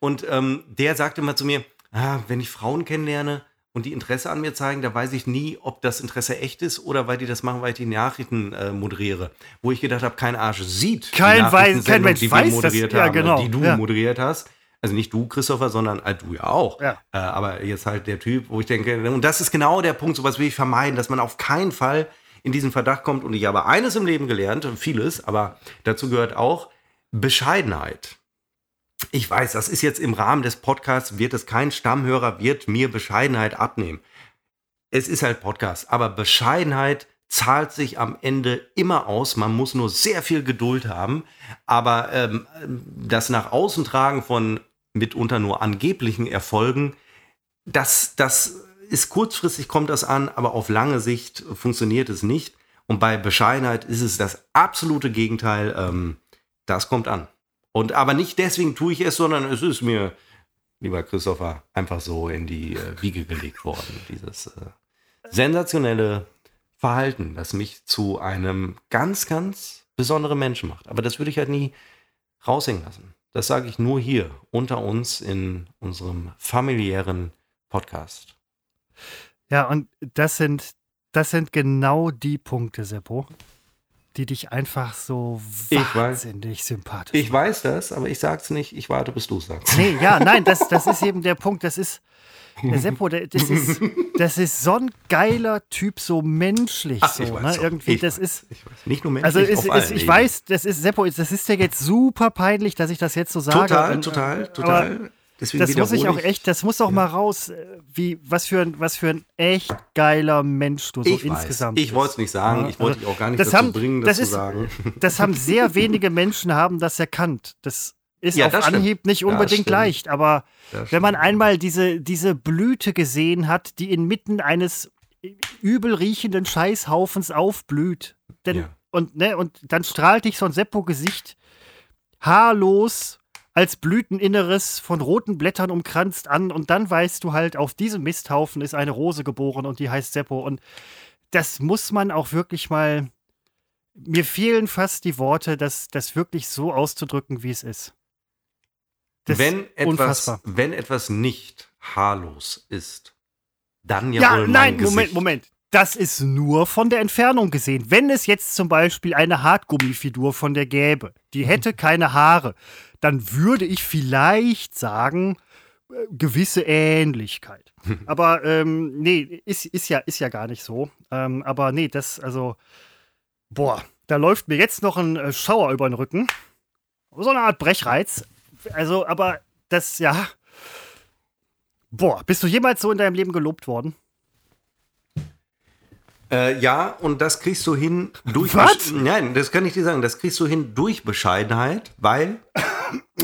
und ähm, der sagte mal zu mir, ah, wenn ich Frauen kennenlerne und die Interesse an mir zeigen, da weiß ich nie, ob das Interesse echt ist oder weil die das machen, weil ich die Nachrichten äh, moderiere. Wo ich gedacht habe, kein Arsch sieht Kein weiß- kein Mensch die weiß das. moderiert Ja, haben, genau. die du Ja. moderiert hast. Also nicht du, Christopher, sondern äh, du ja auch. Ja. Äh, aber jetzt halt der Typ, wo ich denke, und das ist genau der Punkt, sowas will ich vermeiden, dass man auf keinen Fall in diesen Verdacht kommt. Und ich habe eines im Leben gelernt, vieles, aber dazu gehört auch Bescheidenheit. Ich weiß, das ist jetzt im Rahmen des Podcasts, wird es kein Stammhörer, wird mir Bescheidenheit abnehmen. Es ist halt Podcast, aber Bescheidenheit zahlt sich am Ende immer aus. Man muss nur sehr viel Geduld haben. Aber ähm, das nach außen tragen von mitunter nur angeblichen Erfolgen, das, das ist kurzfristig kommt das an, aber auf lange Sicht funktioniert es nicht. Und bei Bescheidenheit ist es das absolute Gegenteil. Ähm, das kommt an. Und aber nicht deswegen tue ich es, sondern es ist mir, lieber Christopher, einfach so in die äh, Wiege gelegt worden. Dieses äh, sensationelle Verhalten, das mich zu einem ganz, ganz besonderen Menschen macht. Aber das würde ich halt nie raushängen lassen. Das sage ich nur hier unter uns in unserem familiären Podcast. Ja, und das sind, das sind genau die Punkte, Seppo, die dich einfach so Ich weiß. wahnsinnig sympathisch Ich weiß das, aber ich sag's nicht. Ich warte, bis du es sagst. Nee, ja, nein, das, das ist eben der Punkt. Das ist, der Seppo, der, das, ist, das ist so ein geiler Typ, so menschlich. Ach, so, ich weiß ne? Irgendwie, Ich das weiß. ist. Ich. Nicht nur menschlich, Also ist, ist, ich Ebenen. weiß, das ist Seppo, das ist dir jetzt super peinlich, dass ich das jetzt so sage. Total, Und, total, aber total. Deswegen Das muss ich auch echt, das muss doch mal raus, äh, wie, was für ein, was für ein echt geiler Mensch du so Ich insgesamt weiß. Ich wollte es nicht sagen. Ja, Ich wollte dich auch gar nicht das dazu haben- bringen, das das, zu ist- sagen. Das haben sehr wenige Menschen haben das erkannt. Das ist Ja, auf das stimmt. Anhieb nicht unbedingt leicht, aber wenn man einmal diese, diese Blüte gesehen hat, die inmitten eines übel riechenden Scheißhaufens aufblüht, denn, Ja. und, ne, und dann strahlt dich so ein Seppo-Gesicht haarlos als Blüteninneres von roten Blättern umkranzt an und dann weißt du halt, auf diesem Misthaufen ist eine Rose geboren und die heißt Seppo und das muss man auch wirklich mal mir fehlen fast die Worte, das, das wirklich so auszudrücken, wie es ist. Das wenn, etwas, unfassbar. wenn etwas nicht haarlos ist, dann ja, Ja, wohl mein nein, Gesicht. Moment, Moment. Das ist nur von der Entfernung gesehen. Wenn es jetzt zum Beispiel eine Hartgummifigur von der gäbe, die hätte keine Haare, dann würde ich vielleicht sagen, äh, gewisse Ähnlichkeit. Aber ähm, nee, ist, ist, ja, ist ja gar nicht so. Ähm, aber nee, das, also, boah, da läuft mir jetzt noch ein äh, Schauer über den Rücken. So eine Art Brechreiz. Also, aber das, ja. Boah, bist du jemals so in deinem Leben gelobt worden? Äh, ja, und das kriegst du hin durch. Was? Nein, das kann ich dir sagen. Das kriegst du hin durch Bescheidenheit, weil,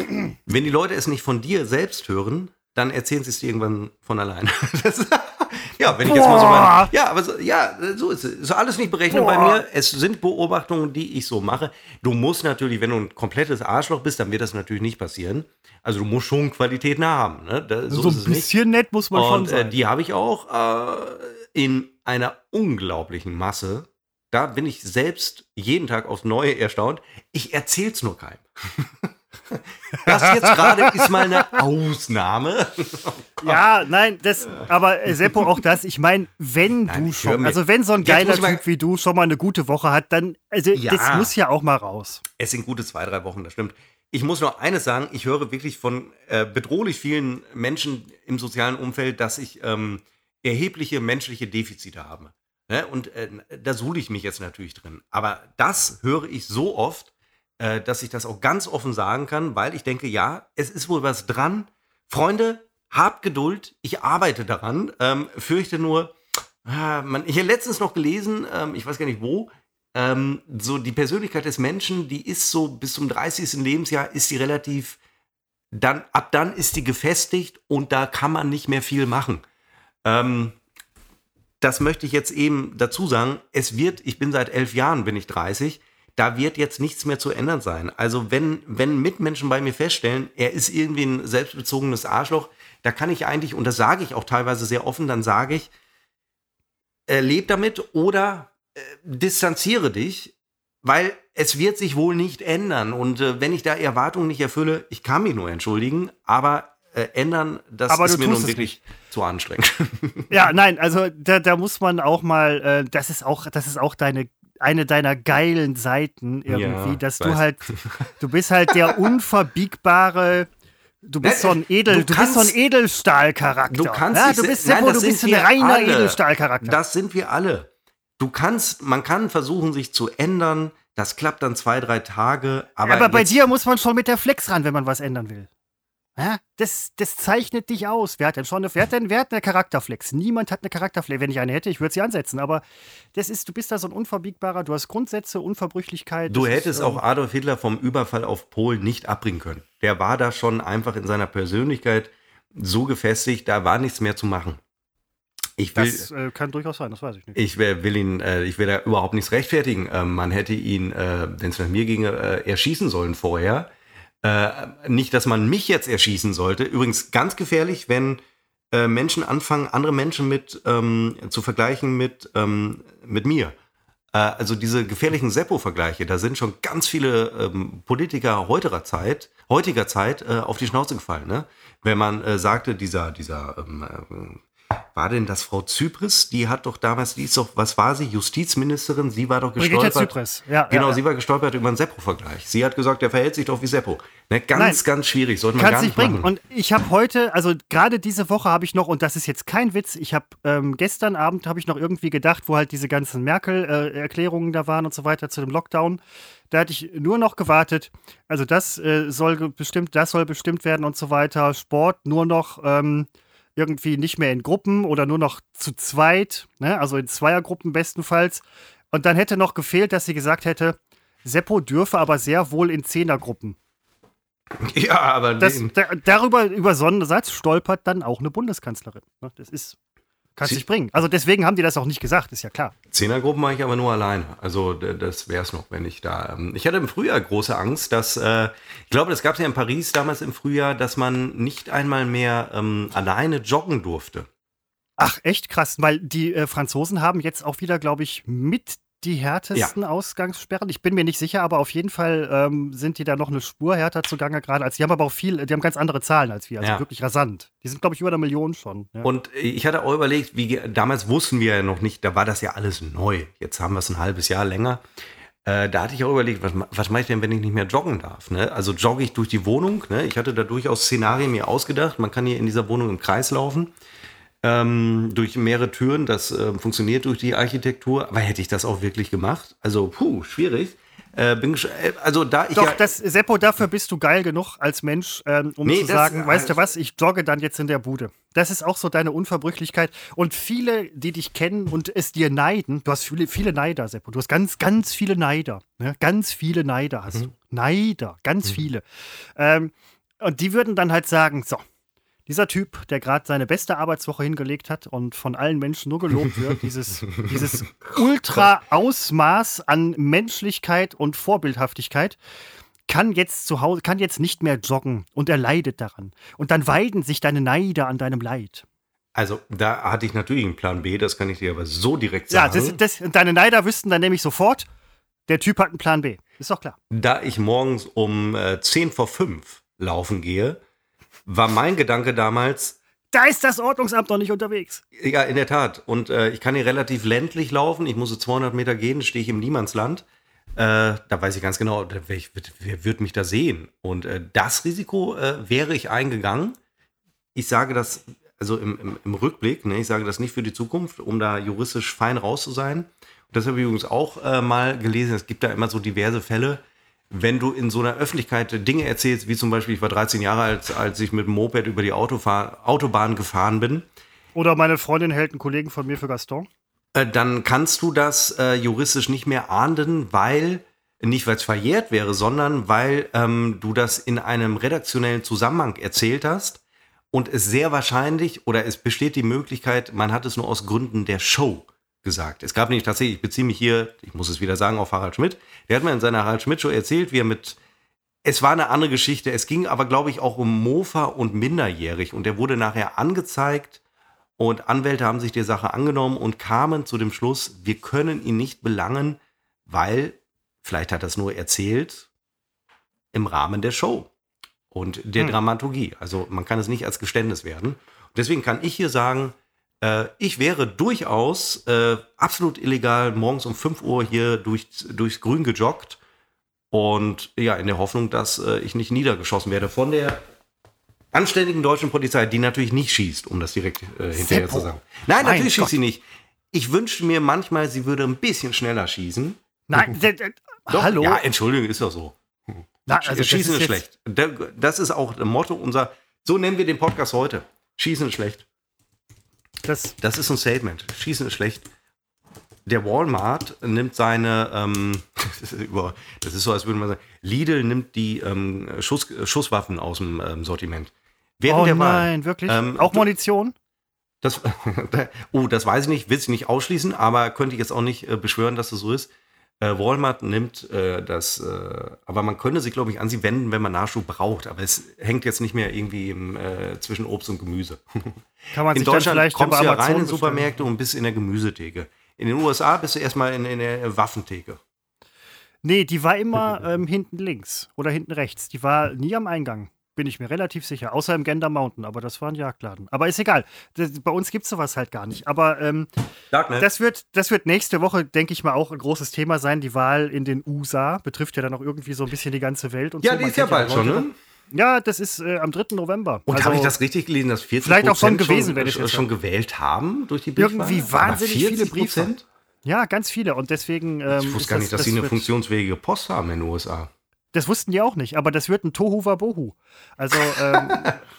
wenn die Leute es nicht von dir selbst hören, dann erzählen sie es dir irgendwann von alleine. Das, ja, wenn ich jetzt mal so Boah. meine, Ja, aber so, ja, so ist es. Ist alles nicht berechnet bei Boah. mir. Es sind Beobachtungen, die ich so mache. Du musst natürlich, wenn du ein komplettes Arschloch bist, dann wird das natürlich nicht passieren. Also du musst schon Qualitäten haben. Ne? Da, so, So, ist ein es nicht. bisschen nett muss man schon Und äh, sein. die habe ich auch äh, in einer unglaublichen Masse. Da bin ich selbst jeden Tag aufs Neue erstaunt. Ich erzähl's nur keinem. das jetzt gerade ist mal eine Ausnahme. ja, nein, das, aber äh, Seppo, auch das, ich meine, wenn Nein, du schon, also wenn so ein geiler Typ wie du schon mal eine gute Woche hat, dann, also Ja. das muss ja auch mal raus. Es sind gute zwei, drei Wochen, das stimmt. Ich muss noch eines sagen, ich höre wirklich von äh, bedrohlich vielen Menschen im sozialen Umfeld, dass ich ähm, erhebliche menschliche Defizite habe. Ne? Und äh, da suhle ich mich jetzt natürlich drin. Aber das höre ich so oft, äh, dass ich das auch ganz offen sagen kann, weil ich denke, ja, es ist wohl was dran. Freunde, habt Geduld, ich arbeite daran. Ähm, fürchte nur, ah, man, ich habe letztens noch gelesen, ähm, ich weiß gar nicht wo, ähm, so die Persönlichkeit des Menschen, die ist so bis zum 30. Lebensjahr ist die relativ, dann, ab dann ist die gefestigt und da kann man nicht mehr viel machen. Ähm, das möchte ich jetzt eben dazu sagen. Es wird, ich bin seit elf Jahren, bin ich 30, da wird jetzt nichts mehr zu ändern sein. Also wenn, wenn Mitmenschen bei mir feststellen, er ist irgendwie ein selbstbezogenes Arschloch, da kann ich eigentlich, und das sage ich auch teilweise sehr offen, dann sage ich, äh, leb damit oder äh, distanziere dich, weil es wird sich wohl nicht ändern. Und äh, wenn ich da Erwartungen nicht erfülle, ich kann mich nur entschuldigen, aber äh, ändern, das Aber ist mir nun wirklich zu anstrengend. Ja, nein, also da, da muss man auch mal, äh, das ist auch, das ist auch deine eine deiner geilen Seiten irgendwie, Ja, dass du weiß. halt, du bist halt der unverbiegbare, du bist so ein Edel, du, Du bist so ein kannst- Edelstahlcharakter. Du kannst ja, du bist Nein, Seppo, du bist ein reiner alle. Edelstahlcharakter. Das sind wir alle. Du kannst, man kann versuchen, sich zu ändern. Das klappt dann zwei, drei Tage. Aber, Aber, bei dir muss man schon mit der Flex ran, wenn man was ändern will. Das, das zeichnet dich aus. Wer hat denn schon eine, wer hat denn, wer hat eine Charakterflex? Niemand hat eine Charakterflex. Wenn ich eine hätte, ich würde sie ansetzen. Aber das ist, du bist da so ein unverbiegbarer, du hast Grundsätze, Unverbrüchlichkeit. Du hättest ist, auch ähm, Adolf Hitler vom Überfall auf Polen nicht abbringen können. Der war da schon einfach in seiner Persönlichkeit so gefestigt, da war nichts mehr zu machen. Ich will, Das äh, kann durchaus sein, das weiß ich nicht. ich will will ihn, äh, ich will da überhaupt nichts rechtfertigen. Ähm, man hätte ihn, äh, wenn es nach mir ginge, äh, erschießen sollen vorher. Äh, nicht, dass man mich jetzt erschießen sollte. Übrigens ganz gefährlich, wenn äh, Menschen anfangen, andere Menschen mit ähm, zu vergleichen mit, ähm, mit mir. Äh, also diese gefährlichen Seppo-Vergleiche, da sind schon ganz viele ähm, Politiker heutiger Zeit, heutiger Zeit äh, auf die Schnauze gefallen. Ne? Wenn man äh, sagte, dieser, dieser ähm, äh, war denn das Frau Zypris? Die hat doch damals, die ist doch, was war sie? Justizministerin? Sie war doch Brigitte gestolpert. Zypris, ja. Genau, ja, ja. sie war gestolpert über einen Seppo-Vergleich. Sie hat gesagt, der verhält sich doch wie Seppo. Ne, ganz, Nein. ganz schwierig. Sollte man gar nicht bringen. machen. Und ich habe heute, also gerade diese Woche habe ich noch, und das ist jetzt kein Witz, ich habe ähm, gestern Abend habe ich noch irgendwie gedacht, wo halt diese ganzen Merkel-Erklärungen da waren und so weiter zu dem Lockdown. Da hatte ich nur noch gewartet. Also das äh, soll bestimmt, das soll bestimmt werden und so weiter. Sport nur noch ähm, irgendwie nicht mehr in Gruppen oder nur noch zu zweit, ne? also in Zweiergruppen bestenfalls. Und dann hätte noch gefehlt, dass sie gesagt hätte, Seppo dürfe aber sehr wohl in Zehnergruppen. Ja, aber Das, da, darüber, über so einen Satz stolpert dann auch eine Bundeskanzlerin. ne? Das ist, kannst nicht bringen. Also deswegen haben die das auch nicht gesagt, ist ja klar. Zehnergruppen mache ich aber nur alleine. Also das wäre es noch, wenn ich da. Ähm, ich hatte im Frühjahr große Angst, dass äh, ich glaube, das gab es ja in Paris damals im Frühjahr, dass man nicht einmal mehr ähm, alleine joggen durfte. Ach, echt krass, weil die äh, Franzosen haben jetzt auch wieder, glaube ich, mit die härtesten Ausgangssperren. Ich bin mir nicht sicher, aber auf jeden Fall ähm, sind die da noch eine Spur härter zugange gerade als. Die haben aber auch viel, die haben ganz andere Zahlen als wir, also Ja. wirklich rasant. Die sind, glaube ich, über eine Million schon. Ja. Und ich hatte auch überlegt, wie damals wussten wir ja noch nicht, da war das ja alles neu. Jetzt haben wir es ein halbes Jahr länger. Äh, da hatte ich auch überlegt, was, was mache ich denn, wenn ich nicht mehr joggen darf? Ne? Also jogge ich durch die Wohnung. Ne? Ich hatte da durchaus Szenarien mir ausgedacht. Man kann hier in dieser Wohnung im Kreis laufen. Ähm, durch mehrere Türen. Das äh, funktioniert durch die Architektur. Aber hätte ich das auch wirklich gemacht? Also, puh, schwierig. Äh, bin, äh, also da ich Doch, ja, das, Seppo, dafür bist du geil genug als Mensch, ähm, um Nee, zu sagen, weißt du äh, was, ich jogge dann jetzt in der Bude. Das ist auch so deine Unverbrüchlichkeit. Und viele, die dich kennen und es dir neiden, du hast viele, viele Neider, Seppo. Du hast ganz, ganz viele Neider. Ne? Ganz viele Neider hast du. Neider, ganz viele. Ähm, und die würden dann halt sagen, so, dieser Typ, der gerade seine beste Arbeitswoche hingelegt hat und von allen Menschen nur gelobt wird, dieses, dieses Ultra-Ausmaß an Menschlichkeit und Vorbildhaftigkeit, kann jetzt zu Hause, kann jetzt nicht mehr joggen und er leidet daran. Und dann weiden sich deine Neider an deinem Leid. also da hatte ich natürlich einen Plan B, das kann ich dir aber so direkt Ja, sagen. das, das, deine Neider wüssten dann nämlich sofort, der Typ hat einen Plan B. Ist doch klar. da ich morgens um äh, 10 vor 5 laufen gehe, war mein Gedanke damals, Da ist das Ordnungsamt noch nicht unterwegs. ja, in der Tat. Und äh, ich kann hier relativ ländlich laufen. Ich muss so 200 Meter gehen, stehe ich im Niemandsland. Äh, da weiß ich ganz genau, wer, ich- wer wird mich da sehen? Und äh, das Risiko äh, wäre ich eingegangen. Ich sage das, also im, im, im Rückblick, ne, ich sage das nicht für die Zukunft, um da juristisch fein raus zu sein. Und das habe ich übrigens auch äh, mal gelesen. Es gibt da immer so diverse Fälle, wenn du in so einer Öffentlichkeit Dinge erzählst, wie zum Beispiel, ich war 13 Jahre alt, als ich mit dem Moped über die Autofahr Autobahn gefahren bin. Oder meine Freundin hält einen Kollegen von mir für Gaston. äh, dann kannst du das äh, juristisch nicht mehr ahnden, weil nicht weil es verjährt wäre, sondern weil ähm, du das in einem redaktionellen Zusammenhang erzählt hast und es sehr wahrscheinlich oder es besteht die Möglichkeit, man hat es nur aus Gründen der Show gesagt. Es gab nämlich tatsächlich, ich beziehe mich hier, ich muss es wieder sagen, auf Harald Schmidt. Der hat mir in seiner Harald Schmidt Show erzählt, wie er mit es war eine andere Geschichte. Es ging aber, glaube ich, auch um Mofa und minderjährig. Und der wurde nachher angezeigt und Anwälte haben sich der Sache angenommen und kamen zu dem Schluss, wir können ihn nicht belangen, weil, vielleicht hat er es nur erzählt, im Rahmen der Show und der hm. Dramaturgie. Also man kann es nicht als Geständnis werden. deswegen kann ich hier sagen, äh, ich wäre durchaus äh, absolut illegal morgens um 5 Uhr hier durch, durchs Grün gejoggt und ja, in der Hoffnung, dass äh, ich nicht niedergeschossen werde von der anständigen deutschen Polizei, die natürlich nicht schießt, um das direkt äh, hinterher Seppo. zu sagen. Nein, mein natürlich Gott. schießt sie nicht. Ich wünschte mir manchmal, sie würde ein bisschen schneller schießen. Nein, doch, hallo. Ja, Entschuldigung, ist doch so. Na, also Schießen ist, ist schlecht. Das ist auch das Motto unser. So nennen wir den Podcast heute. Schießen ist schlecht. Das, das ist ein Statement. Schießen ist schlecht der Walmart nimmt seine, ähm, das ist so, als würde man sagen, Lidl nimmt die ähm, Schuss, Schusswaffen aus dem ähm, Sortiment. Während oh der nein, Wahl, wirklich? Ähm, Auch Munition? Das, oh, das weiß ich nicht, will ich nicht ausschließen, aber könnte ich jetzt auch nicht äh, beschwören, dass das so ist. Äh, Walmart nimmt äh, das, äh, aber man könnte sich, glaube ich, an sie wenden, wenn man Nachschub braucht. Aber es hängt jetzt nicht mehr irgendwie im, äh, zwischen Obst und Gemüse. Kann man in sich Deutschland dann vielleicht kommst du ja rein in Supermärkte und bist in der Gemüsetheke. In den USA bist du erstmal in, in der Waffentheke. Nee, die war immer ähm, hinten links oder hinten rechts. Die war nie am Eingang, bin ich mir relativ sicher. Außer im Gander Mountain, aber das war ein Jagdladen. Aber ist egal. Das, bei uns gibt es sowas halt gar nicht. Aber ähm, das, wird, das wird nächste Woche, denke ich mal, auch ein großes Thema sein. Die Wahl in den USA betrifft ja dann auch irgendwie so ein bisschen die ganze Welt. ja, so. die ist ja bald schon, ne? Ja, das ist äh, am 3. November. Und also, habe ich das richtig gelesen, dass 40 vielleicht auch schon gewesen, wenn ich schon, schon gewählt haben durch die Briefwahl? Irgendwie wahnsinnig viele Briefe. Ja, ganz viele. Und deswegen. Ähm, ich wusste gar nicht, dass das sie eine funktionsfähige Post haben in den USA. Das wussten die auch nicht, aber das wird ein Tohu Wabohu. Also, ähm,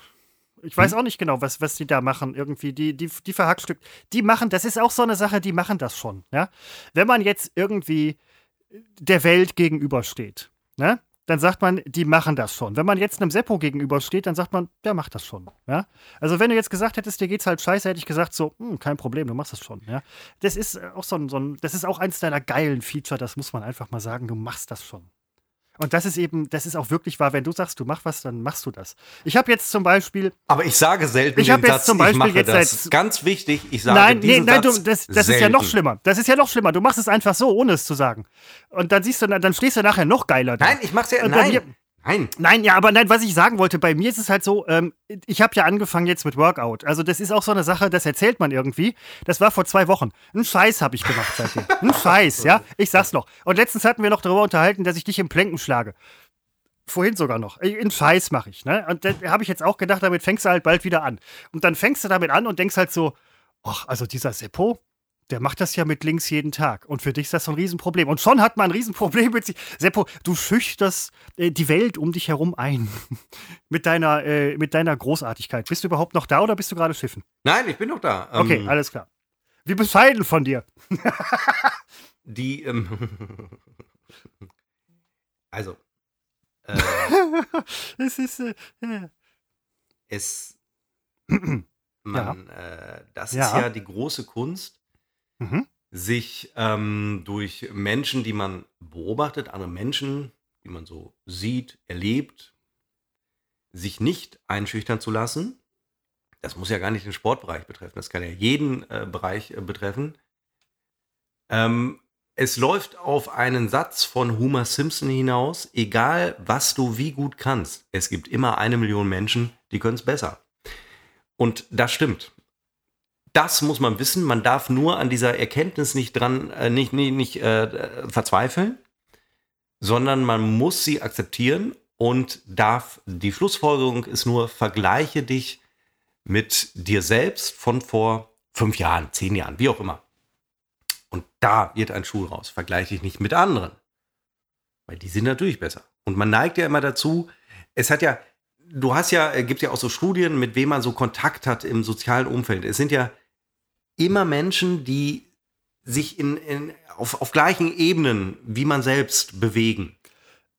ich weiß auch nicht genau, was, was die da machen. Irgendwie, die, die, die Verhackstück. Die machen, das ist auch so eine Sache, die machen das schon. Ja? Wenn man jetzt irgendwie der Welt gegenübersteht, ne? dann sagt man, die machen das schon. Wenn man jetzt einem Seppo gegenübersteht, dann sagt man, der macht das schon. Ja? Also wenn du jetzt gesagt hättest, dir geht's halt scheiße, hätte ich gesagt so, hm, kein Problem, du machst das schon. Ja? Das ist auch so ein, so ein, das ist auch eins deiner geilen Feature, das muss man einfach mal sagen, du machst das schon. Und das ist eben, das ist auch wirklich wahr. Wenn du sagst, du machst was, dann machst du das. Ich habe jetzt zum Beispiel. Aber ich sage selten ich den Satz, zum Beispiel ich mache jetzt das. Ganz wichtig, ich sage nein, diesen nee, nein, Satz du, das, das ist ja noch schlimmer. Das ist ja noch schlimmer. Du machst es einfach so, ohne es zu sagen. Und dann siehst du, dann stehst du nachher noch geiler da. Nein, ich mach's ja. Nein. Mir, Nein. Nein, ja, aber nein, was ich sagen wollte, bei mir ist es halt so, ähm, ich habe ja angefangen jetzt mit Workout. Also das ist auch so eine Sache, das erzählt man irgendwie. Das war vor zwei Wochen. Ein Scheiß habe ich gemacht seitdem. Ein Scheiß, ja. Ich sag's noch. Und letztens hatten wir noch darüber unterhalten, dass ich dich im Plänken schlage. Vorhin sogar noch. Einen Scheiß mache ich, ne? Und da habe ich jetzt auch gedacht, damit fängst du halt bald wieder an. Und dann fängst du damit an und denkst halt so, ach, also dieser Seppo, der macht das ja mit links jeden Tag. Und für dich ist das so ein Riesenproblem. Und schon hat man ein Riesenproblem mit sich. Seppo, du schüchterst äh, die Welt um dich herum ein. mit, deiner, äh, mit deiner Großartigkeit. Bist du überhaupt noch da oder bist du gerade schiffen? Nein, ich bin noch da. Ähm, okay, alles klar. Wie bescheiden von dir. die, ähm, also, äh, es ist, äh, es, man, ja. äh, das ja. ist ja die große Kunst, mhm. sich ähm, durch Menschen, die man beobachtet, andere Menschen, die man so sieht, erlebt, sich nicht einschüchtern zu lassen. Das muss ja gar nicht den Sportbereich betreffen, das kann ja jeden äh, Bereich äh, betreffen. Ähm, es läuft auf einen Satz von Homer Simpson hinaus, egal was du wie gut kannst, es gibt immer eine Million Menschen, die können es besser. Und das stimmt das muss man wissen. Man darf nur an dieser Erkenntnis nicht dran, äh, nicht, nicht, nicht äh, verzweifeln, sondern man muss sie akzeptieren und darf, die Schlussfolgerung ist nur, vergleiche dich mit dir selbst von vor fünf Jahren, zehn Jahren, wie auch immer. Und da wird ein Schuh raus. Vergleiche dich nicht mit anderen. Weil die sind natürlich besser. Und man neigt ja immer dazu, es hat ja, du hast ja, äh, gibt ja auch so Studien, mit wem man so Kontakt hat im sozialen Umfeld. Es sind ja immer Menschen, die sich in, in, auf, auf gleichen Ebenen wie man selbst bewegen.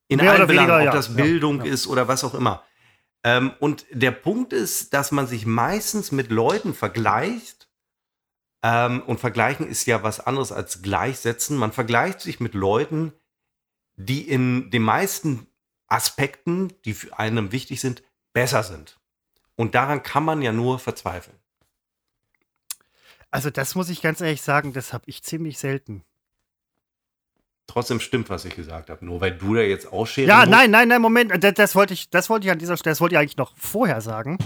In Mehr allen Belangen, weniger, ob das Ja, Bildung ja. ist oder was auch immer. Ähm, und der Punkt ist, dass man sich meistens mit Leuten vergleicht. Ähm, und vergleichen ist ja was anderes als gleichsetzen. Man vergleicht sich mit Leuten, die in den meisten Aspekten, die für einem wichtig sind, besser sind. Und daran kann man ja nur verzweifeln. Also, das muss ich ganz ehrlich sagen, das habe ich ziemlich selten. Trotzdem stimmt, was ich gesagt habe. Nur weil du da jetzt ausscheren Ja, musst. nein, nein, nein, Moment. Das, das wollte ich, das wollte ich an dieser Stelle, das wollte ich eigentlich noch vorher sagen,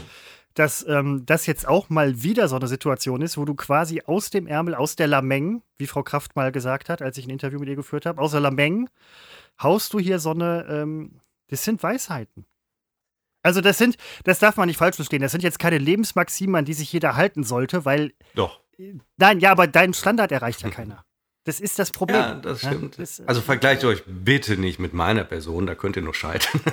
dass ähm, das jetzt auch mal wieder so eine Situation ist, wo du quasi aus dem Ärmel, aus der Lameng, wie Frau Kraft mal gesagt hat, als ich ein Interview mit ihr geführt habe, aus der Lameng haust du hier so eine, ähm, das sind Weisheiten. Also das sind, das darf man nicht falsch verstehen, das sind jetzt keine Lebensmaximen, an die sich jeder halten sollte, weil, Doch. Nein, ja, aber deinen Standard erreicht ja keiner. Das ist das Problem. Ja, das stimmt. das, äh, also vergleicht euch bitte nicht mit meiner Person, da könnt ihr nur scheitern.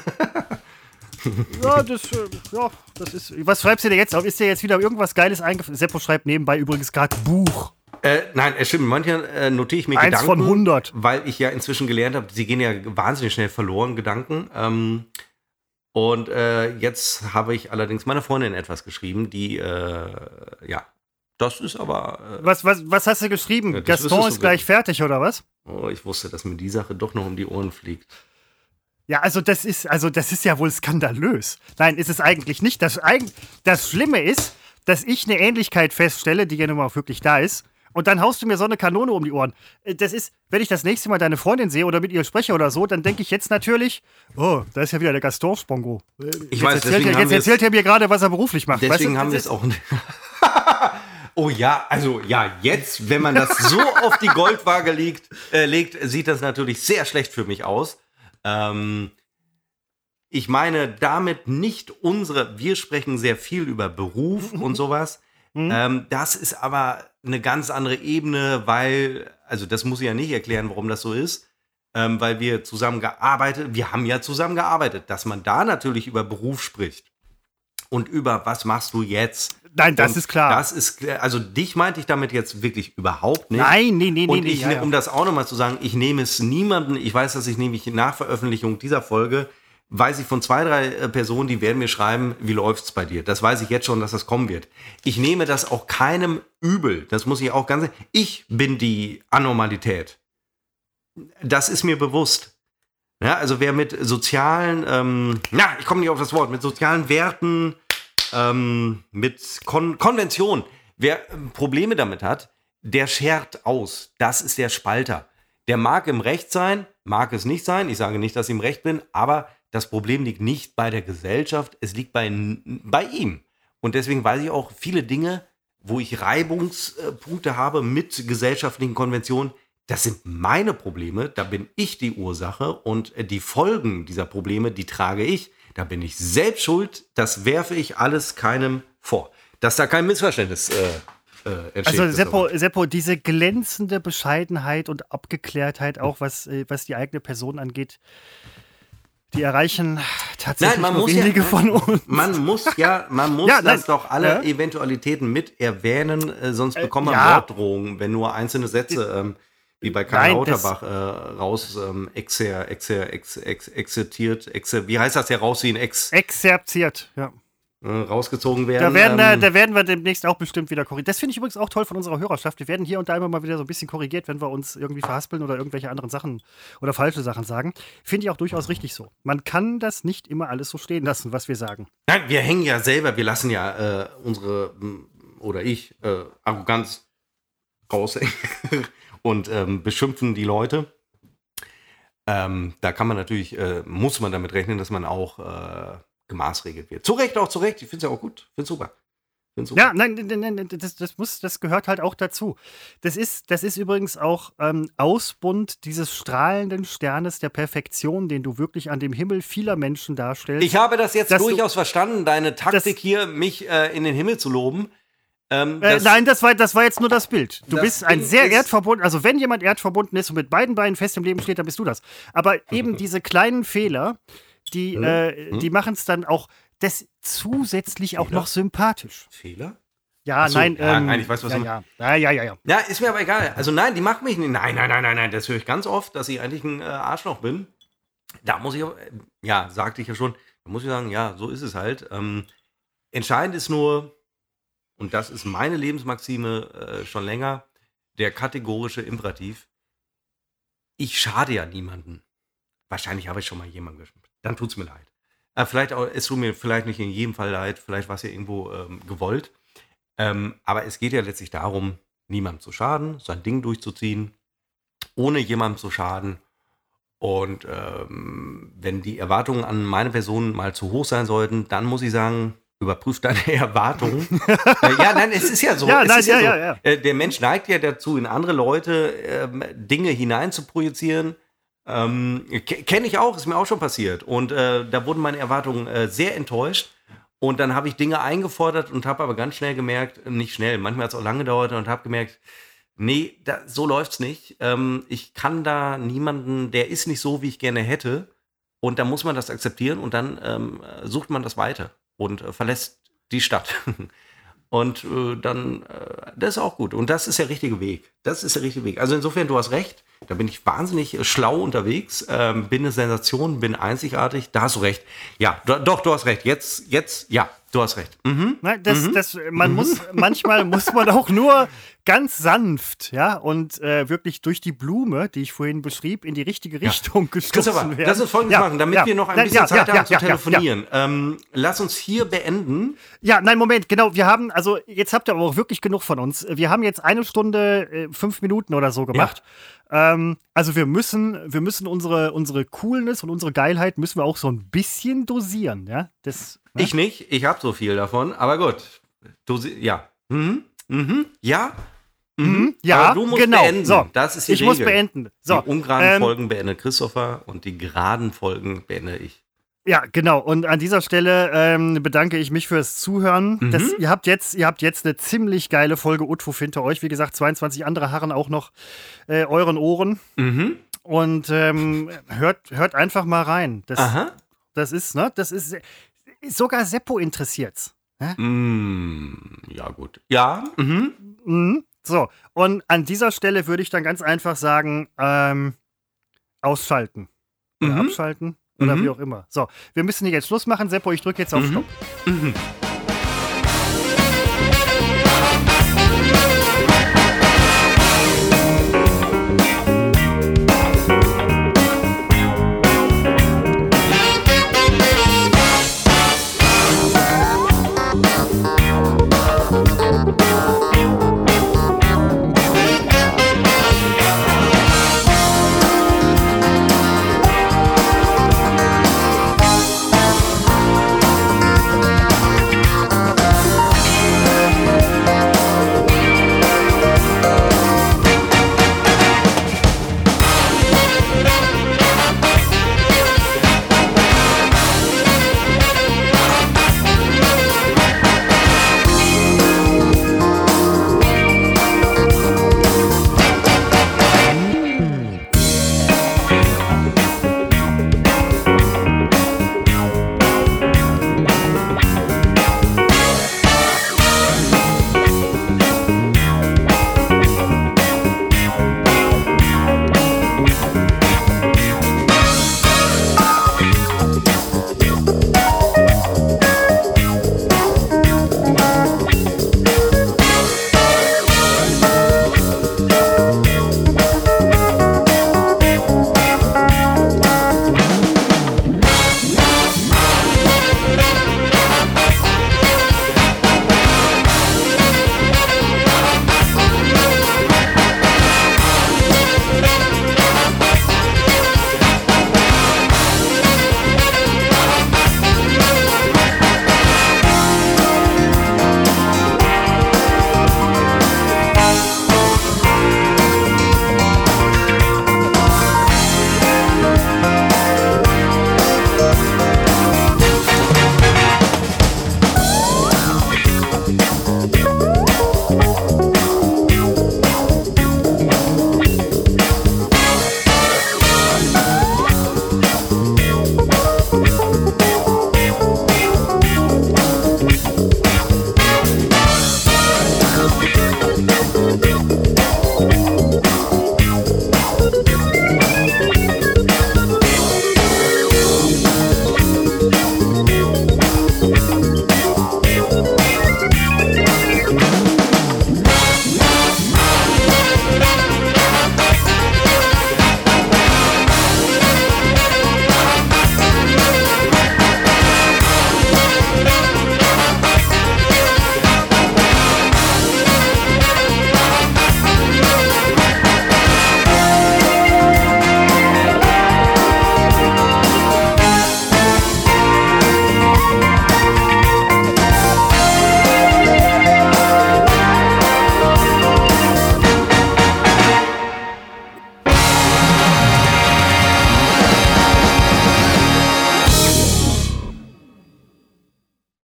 Ja, das, äh, ja, das ist. Was schreibst du dir jetzt auf? Ist dir jetzt wieder irgendwas Geiles eingefallen? Seppo schreibt nebenbei übrigens gerade Buch. äh, nein, es stimmt. Manchmal äh, notiere ich mir Eins Gedanken. von 100. Weil ich ja inzwischen gelernt habe, sie gehen ja wahnsinnig schnell verloren, Gedanken. Ähm, und äh, jetzt habe ich allerdings meiner Freundin etwas geschrieben, die, äh, ja, das ist aber, äh, Was, was, was hast du geschrieben? Ja, Gaston ist gleich fertig, oder was? oh, ich wusste, dass mir die Sache doch noch um die Ohren fliegt. Ja, also das ist, also das ist ja wohl skandalös. Nein, ist es eigentlich nicht. Das, das Schlimme ist, dass ich eine Ähnlichkeit feststelle, die ja nun mal auch wirklich da ist. Und dann haust du mir so eine Kanone um die Ohren. Äh, Das ist, wenn ich das nächste Mal deine Freundin sehe oder mit ihr spreche oder so, dann denke ich jetzt natürlich, oh, da ist ja wieder der Gaston Spongo. Ich jetzt weiß, erzählt, er, jetzt erzählt er mir gerade, was er beruflich macht. Deswegen weißt du, haben wir es auch. oh ja, also ja, jetzt, wenn man das so auf die Goldwaage legt, äh, legt, sieht das natürlich sehr schlecht für mich aus. Ähm, ich meine damit nicht unsere, wir sprechen sehr viel über Beruf und sowas. Ähm, das ist aber eine ganz andere Ebene, weil, also das muss ich ja nicht erklären, warum das so ist, ähm, weil wir zusammen gearbeitet, wir haben ja zusammen gearbeitet, dass man da natürlich über Beruf spricht und über was machst du jetzt. Nein, das Und ist klar. Das ist, klar. also dich meinte ich damit jetzt wirklich überhaupt nicht. Nein, nee, nee, nee, Und nee. ich, ja. um das auch nochmal zu sagen, ich nehme es niemanden, ich weiß, dass ich nämlich nach Veröffentlichung dieser Folge, weiß ich von zwei, drei äh, Personen, die werden mir schreiben, wie läuft's bei dir? Das weiß ich jetzt schon, dass das kommen wird. Ich nehme das auch keinem übel. Das muss ich auch ganz, ich bin die Anormalität. Das ist mir bewusst. Ja, also wer mit sozialen, ähm, na, ich komme nicht auf das Wort, mit sozialen Werten, ähm, mit Kon Konvention, wer ähm, Probleme damit hat, der schert aus. Das ist der Spalter. Der mag im Recht sein, mag es nicht sein. Ich sage nicht, dass ich im Recht bin, aber das Problem liegt nicht bei der Gesellschaft, es liegt bei, bei ihm. Und deswegen weiß ich auch viele Dinge, wo ich Reibungspunkte habe mit gesellschaftlichen Konventionen. Das sind meine Probleme, da bin ich die Ursache und äh, die Folgen dieser Probleme, die trage ich. Da bin ich selbst schuld, das werfe ich alles keinem vor. Dass da kein Missverständnis äh, äh, entsteht. Also Seppo, Seppo, diese glänzende Bescheidenheit und Abgeklärtheit, auch was, äh, was die eigene Person angeht, die erreichen tatsächlich Nein, man nur muss ja, wenige von uns. Man muss ja, man muss Ja, das doch alle Ja. Eventualitäten mit erwähnen, äh, sonst bekommt man ja. Morddrohungen, wenn nur einzelne Sätze, ähm, wie bei Karl Nein, Lauterbach, äh, raus ähm, exer, exer, ex, ex, exertiert, exer, wie heißt das ja rausziehen, ex, Exerziert, ja. äh, rausgezogen werden. Da werden, äh, ähm, da werden wir demnächst auch bestimmt wieder korrigiert. Das finde ich übrigens auch toll von unserer Hörerschaft. Wir werden hier und da immer mal wieder so ein bisschen korrigiert, wenn wir uns irgendwie verhaspeln oder irgendwelche anderen Sachen oder falsche Sachen sagen. Finde ich auch durchaus richtig so. Man kann das nicht immer alles so stehen lassen, was wir sagen. Nein, wir hängen ja selber, wir lassen ja äh, unsere, oder ich, äh, Arroganz raushängen und ähm, beschimpfen die Leute. Ähm, da kann man natürlich, äh, muss man damit rechnen, dass man auch äh, gemaßregelt wird. Zu Recht, auch zu Recht. Ich finde es ja auch gut. Finde super. Find's super. Ja, nein, nein, nein, nein, das, das, muss, das gehört halt auch dazu. Das ist, das ist übrigens auch ähm, Ausbund dieses strahlenden Sternes der Perfektion, den du wirklich an dem Himmel vieler Menschen darstellst. Ich habe das jetzt Dass du- durchaus verstanden, deine Taktik hier, mich äh, in den Himmel zu loben. Ähm, Äh, das- nein, das war, das war jetzt nur das Bild. Du Das bist ein Ding sehr erdverbunden, also wenn jemand erdverbunden ist und mit beiden Beinen fest im Leben steht, dann bist du das. Aber eben diese kleinen Fehler, die, Hm? äh, die machen es dann auch das zusätzlich auch Fehler? noch sympathisch. Fehler? Ja, so, nein, ja, ähm, nein, ich weiß, was ja, du ja. ja, ja, ja, ja. Ja, ist mir aber egal. Also nein, die macht mich nicht. Nein, nein, nein, nein, nein. Das höre ich ganz oft, dass ich eigentlich ein äh, Arschloch bin. Da muss ich, äh, ja, sagte ich ja schon, da muss ich sagen, ja, so ist es halt. Ähm, entscheidend ist nur, und das ist meine Lebensmaxime äh, schon länger, der kategorische Imperativ. Ich schade ja niemanden. Wahrscheinlich habe ich schon mal jemanden geschmiert. Dann tut's mir leid. Äh, vielleicht auch, es tut mir vielleicht nicht in jedem Fall leid, vielleicht war es ja irgendwo ähm, gewollt. Ähm, aber es geht ja letztlich darum, niemandem zu schaden, sein Ding durchzuziehen, ohne jemandem zu schaden. Und ähm, wenn die Erwartungen an meine Person mal zu hoch sein sollten, dann muss ich sagen, überprüf deine Erwartungen. äh, ja, nein, es ist ja so. Ja, es nein, ja, so. ja, ja. Äh, der Mensch neigt ja dazu, in andere Leute ähm, Dinge hinein zu projizieren. Ähm, ke- Kenne ich auch, ist mir auch schon passiert. Und äh, da wurden meine Erwartungen äh, sehr enttäuscht. Und dann habe ich Dinge eingefordert und habe aber ganz schnell gemerkt, nicht schnell, manchmal hat es auch lange gedauert und habe gemerkt, nee, da, so läuft's nicht. Ähm, ich kann da niemanden, der ist nicht so, wie ich gerne hätte. Und da muss man das akzeptieren und dann ähm, sucht man das weiter und äh, verlässt die Stadt. Und äh, dann, äh, das ist auch gut. Und das ist der richtige Weg. Das ist der richtige Weg. Also insofern, du hast recht. Da bin ich wahnsinnig äh, schlau unterwegs. Ähm, bin eine Sensation, bin einzigartig. Da hast du recht. Ja, do, doch, du hast recht. Jetzt, jetzt, ja, du hast recht. Mhm. Nein, das, das, man muss, manchmal muss man auch nur ganz sanft, ja, und äh, wirklich durch die Blume, die ich vorhin beschrieb, in die richtige Richtung gestoßen Christopher, werden. lass uns Folgendes Ja, machen, damit ja, wir noch ein nein, bisschen ja, Zeit ja, haben ja, zu ja, ja, telefonieren. Ähm, lass uns hier beenden. Ja, nein, Moment, genau. Wir haben, also jetzt habt ihr aber auch wirklich genug von uns. Wir haben jetzt eine Stunde, äh, fünf Minuten oder so gemacht. Ähm, also wir müssen, wir müssen unsere, unsere Coolness und unsere Geilheit müssen wir auch so ein bisschen dosieren, ja. Das, ne? Ich nicht, ich habe so viel davon, aber gut. Du, ja. Mhm. Mhm. Ja. Mhm, ja, aber du musst genau. beenden. So, das ist die ich Regel. muss beenden. So, die ungeraden ähm, Folgen beendet Christopher und die geraden Folgen beende ich. Ja, genau. Und an dieser Stelle ähm, bedanke ich mich fürs Zuhören. Mhm. Das, ihr, habt jetzt, ihr habt jetzt eine ziemlich geile Folge Utfuf hinter euch. Wie gesagt, 22 andere Harren auch noch äh, euren Ohren. Mhm. Und ähm, hört, hört einfach mal rein. Das, Aha. das ist, ne? Das ist sogar Seppo interessiert's. Mm, ja, gut. Ja. Mhm. Mhm. So, und an dieser Stelle würde ich dann ganz einfach sagen, ähm, ausschalten. Oder Mhm. abschalten. Oder Mhm. wie auch immer. So, wir müssen hier jetzt Schluss machen. Seppo, ich drücke jetzt auf Mhm. Stopp. Mhm.